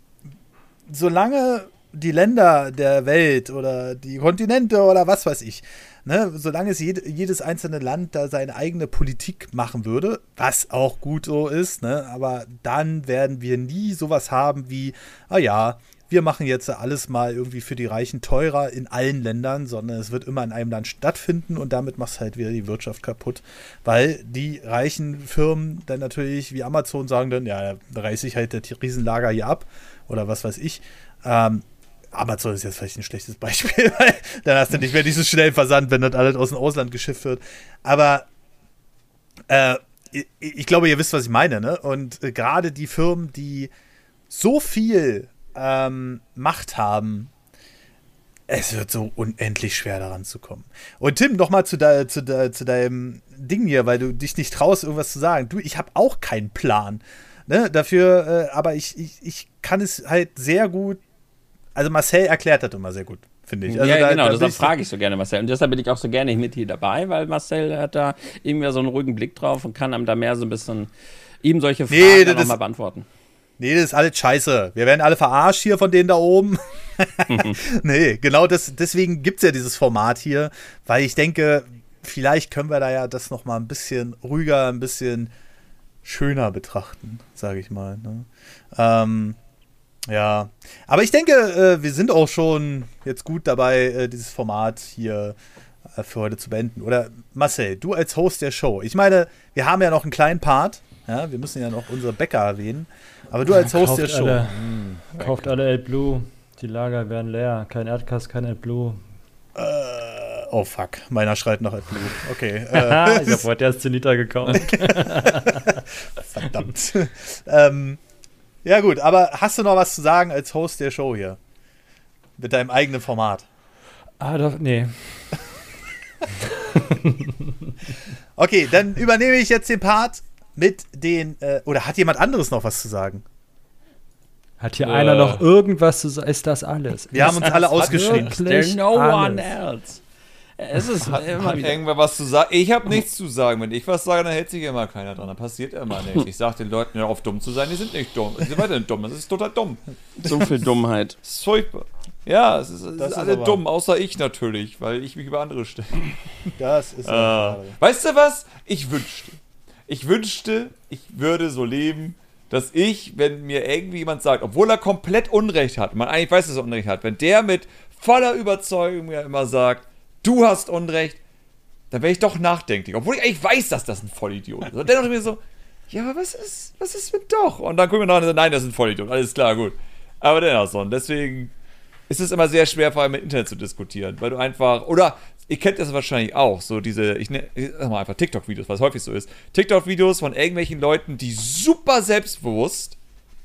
solange die Länder der Welt oder die Kontinente oder was weiß ich ne, solange es jed jedes einzelne Land da seine eigene Politik machen würde, was auch gut so ist, ne, aber dann werden wir nie sowas haben wie, ah ja, wir machen jetzt alles mal irgendwie für die Reichen teurer in allen Ländern, sondern es wird immer in einem Land stattfinden und damit machst halt wieder die Wirtschaft kaputt, weil die reichen Firmen dann natürlich wie Amazon sagen dann, ja, reiße ich halt das Riesenlager hier ab oder was weiß ich. Ähm, Amazon ist jetzt vielleicht ein schlechtes Beispiel, weil dann hast du nicht mehr diesen schnellen Versand, wenn das alles aus dem Ausland geschifft wird. Aber äh, ich, ich, glaube, ihr wisst, was ich meine, ne? Und äh, gerade die Firmen, die so viel ähm, Macht haben, es wird so unendlich schwer daran zu kommen. Und Tim, nochmal zu, de, zu, de, zu deinem Ding hier, weil du dich nicht traust, irgendwas zu sagen. Du, ich habe auch keinen Plan. Ne, dafür, äh, aber ich, ich, ich kann es halt sehr gut. Also Marcel erklärt das immer sehr gut, finde ich. Also ja, da, genau, da deshalb frage ich so gerne Marcel. Und deshalb bin ich auch so gerne mit hier dabei, weil Marcel hat da irgendwie so einen ruhigen Blick drauf und kann einem da mehr so ein bisschen ihm solche Fragen Nee, das auch mal ist- beantworten. Nee, das ist alles scheiße. Wir werden alle verarscht hier von denen da oben. nee, genau das, deswegen gibt es ja dieses Format hier, weil ich denke, vielleicht können wir da ja das noch mal ein bisschen ruhiger, ein bisschen schöner betrachten, sage ich mal. Ne? Ähm, ja, aber ich denke, äh, wir sind auch schon jetzt gut dabei, äh, dieses Format hier äh, für heute zu beenden. Oder Marcel, du als Host der Show. Ich meine, wir haben ja noch einen kleinen Part. Ja, wir müssen ja noch unsere Bäcker erwähnen. Aber du als Host Kauft der Show. alle, kauft alle AdBlue. Die Lager werden leer. Kein Erdgas, kein AdBlue. Äh, oh fuck, meiner schreit nach AdBlue. Okay. Äh, ich habe heute erst 10 Liter gekauft. verdammt. ähm, ja gut, aber hast du noch was zu sagen als Host der Show hier? Mit deinem eigenen Format. ah, doch, nee. Okay, dann übernehme ich jetzt den Part mit den. Äh, oder hat jemand anderes noch was zu sagen? Hat hier Äh. einer noch irgendwas zu sagen? Ist das alles? Wir haben uns alle ausgeschrieben. wirklich no one else. Es ist Hat, immer hat wieder. irgendwer was zu sagen? Ich habe nichts zu sagen. Wenn ich was sage, dann hält sich immer keiner dran. Dann passiert immer nichts. Ich sage den Leuten, hör auf dumm zu sein. Die sind nicht dumm. Die sind weiterhin dumm. Das ist total dumm. So viel Dummheit. Das ist furchtbar. Ja, es ist, es Das ist ist alle aber- dumm, außer ich natürlich, weil ich mich über andere stelle. Das ist ja Äh, weißt du was? Ich wünschte, ich wünschte, ich würde so leben, dass ich, wenn mir irgendwie jemand sagt, obwohl er komplett Unrecht hat, man eigentlich weiß, dass er Unrecht hat, wenn der mit voller Überzeugung mir immer sagt, du hast Unrecht, dann wäre ich doch nachdenklich, obwohl ich eigentlich weiß, dass das ein Vollidiot ist. Und dann dachte ich mir so, ja, aber was ist, was ist mit doch? Und dann gucken wir noch und so, nein, das ist ein Vollidiot, alles klar, gut. Aber dennoch so, und deswegen ist es immer sehr schwer, vor allem im Internet zu diskutieren, weil du einfach, oder ihr kennt das wahrscheinlich auch, so diese, ich nenne mal einfach TikTok-Videos, was häufig so ist. TikTok-Videos von irgendwelchen Leuten, die super selbstbewusst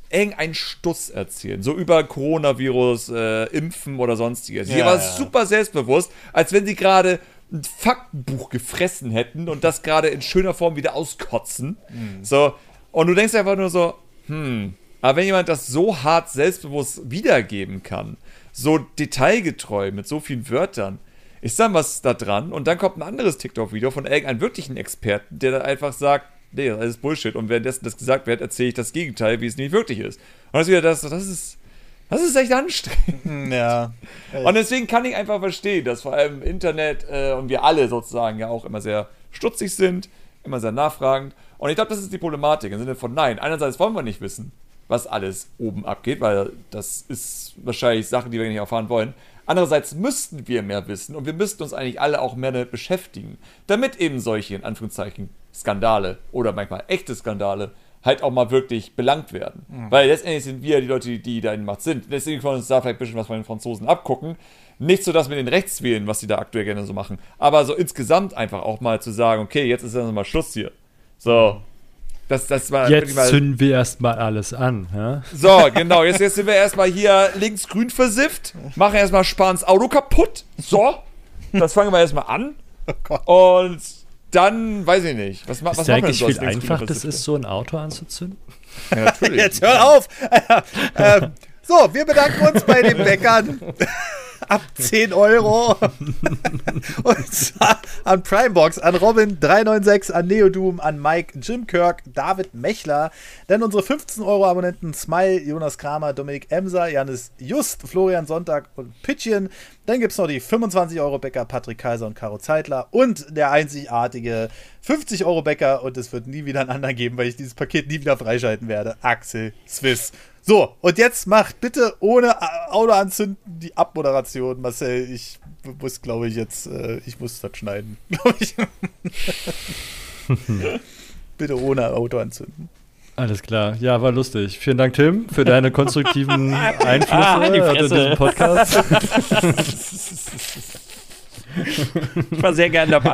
irgendeinen Stuss erzählen, so über Coronavirus, äh, Impfen oder sonstiges. Die Ja, aber ja. super selbstbewusst, als wenn sie gerade ein Faktenbuch gefressen hätten und das gerade in schöner Form wieder auskotzen. Mhm. So, und du denkst einfach nur so, hm, aber wenn jemand das so hart selbstbewusst wiedergeben kann, so detailgetreu mit so vielen Wörtern, ist dann was da dran und dann kommt ein anderes TikTok-Video von irgendeinem wirklichen Experten, der dann einfach sagt, nee, das ist alles Bullshit und währenddessen das gesagt wird, erzähle ich das Gegenteil, wie es nicht wirklich ist. Und das ist wieder das, das ist, das ist echt anstrengend. Ja. Und deswegen kann ich einfach verstehen, dass vor allem Internet äh, und wir alle sozusagen ja auch immer sehr stutzig sind, immer sehr nachfragend. Und ich glaube, das ist die Problematik im Sinne von nein. Einerseits wollen wir nicht wissen, was alles oben abgeht, weil das ist wahrscheinlich Sachen, die wir nicht erfahren wollen. Andererseits müssten wir mehr wissen und wir müssten uns eigentlich alle auch mehr damit beschäftigen, damit eben solche, in Anführungszeichen, Skandale oder manchmal echte Skandale halt auch mal wirklich belangt werden. Weil letztendlich sind wir die Leute, die, da in Macht sind. Deswegen können wir uns da vielleicht ein bisschen was von den Franzosen abgucken. Nicht so, dass wir den rechts wählen, was die da aktuell gerne so machen, aber so insgesamt einfach auch mal zu sagen, okay, jetzt ist dann mal Schluss hier. So. Das, das war Jetzt mal, zünden wir erstmal alles an. Ja? so, genau. Jetzt, jetzt sind wir erstmal hier links grün versifft, machen erstmal Spahns Auto kaputt. So. Das fangen wir erstmal an. Und dann, weiß ich nicht. Was, was Ist eigentlich viel einfach, das ist, so ein Auto anzuzünden? Ja, natürlich. Jetzt hör auf! ähm, so, wir bedanken uns bei den Bäckern. Ab 10 Euro. Und zwar an Primebox, an Robin396, an Neodoom, an Mike, Jim Kirk, David Mechler. Dann unsere 15 Euro Abonnenten Smile, Jonas Kramer, Dominik Emser, Janis Just, Florian Sonntag und Pitchen. Dann gibt es noch die 25-Euro-Bäcker Patrick Kaiser und Caro Zeitler und der einzigartige 50-Euro-Bäcker und es wird nie wieder einen anderen geben, weil ich dieses Paket nie wieder freischalten werde. Axel Swiss. So, und jetzt macht bitte ohne Auto anzünden die Abmoderation, Marcel. Ich muss, glaube ich, jetzt, äh, ich muss das schneiden, glaube ich. bitte ohne Auto anzünden. Alles klar. Ja, war lustig. Vielen Dank, Tim, für deine konstruktiven Einflüsse Ah, die in Fresse. diesem Podcast. Ich war sehr gern dabei.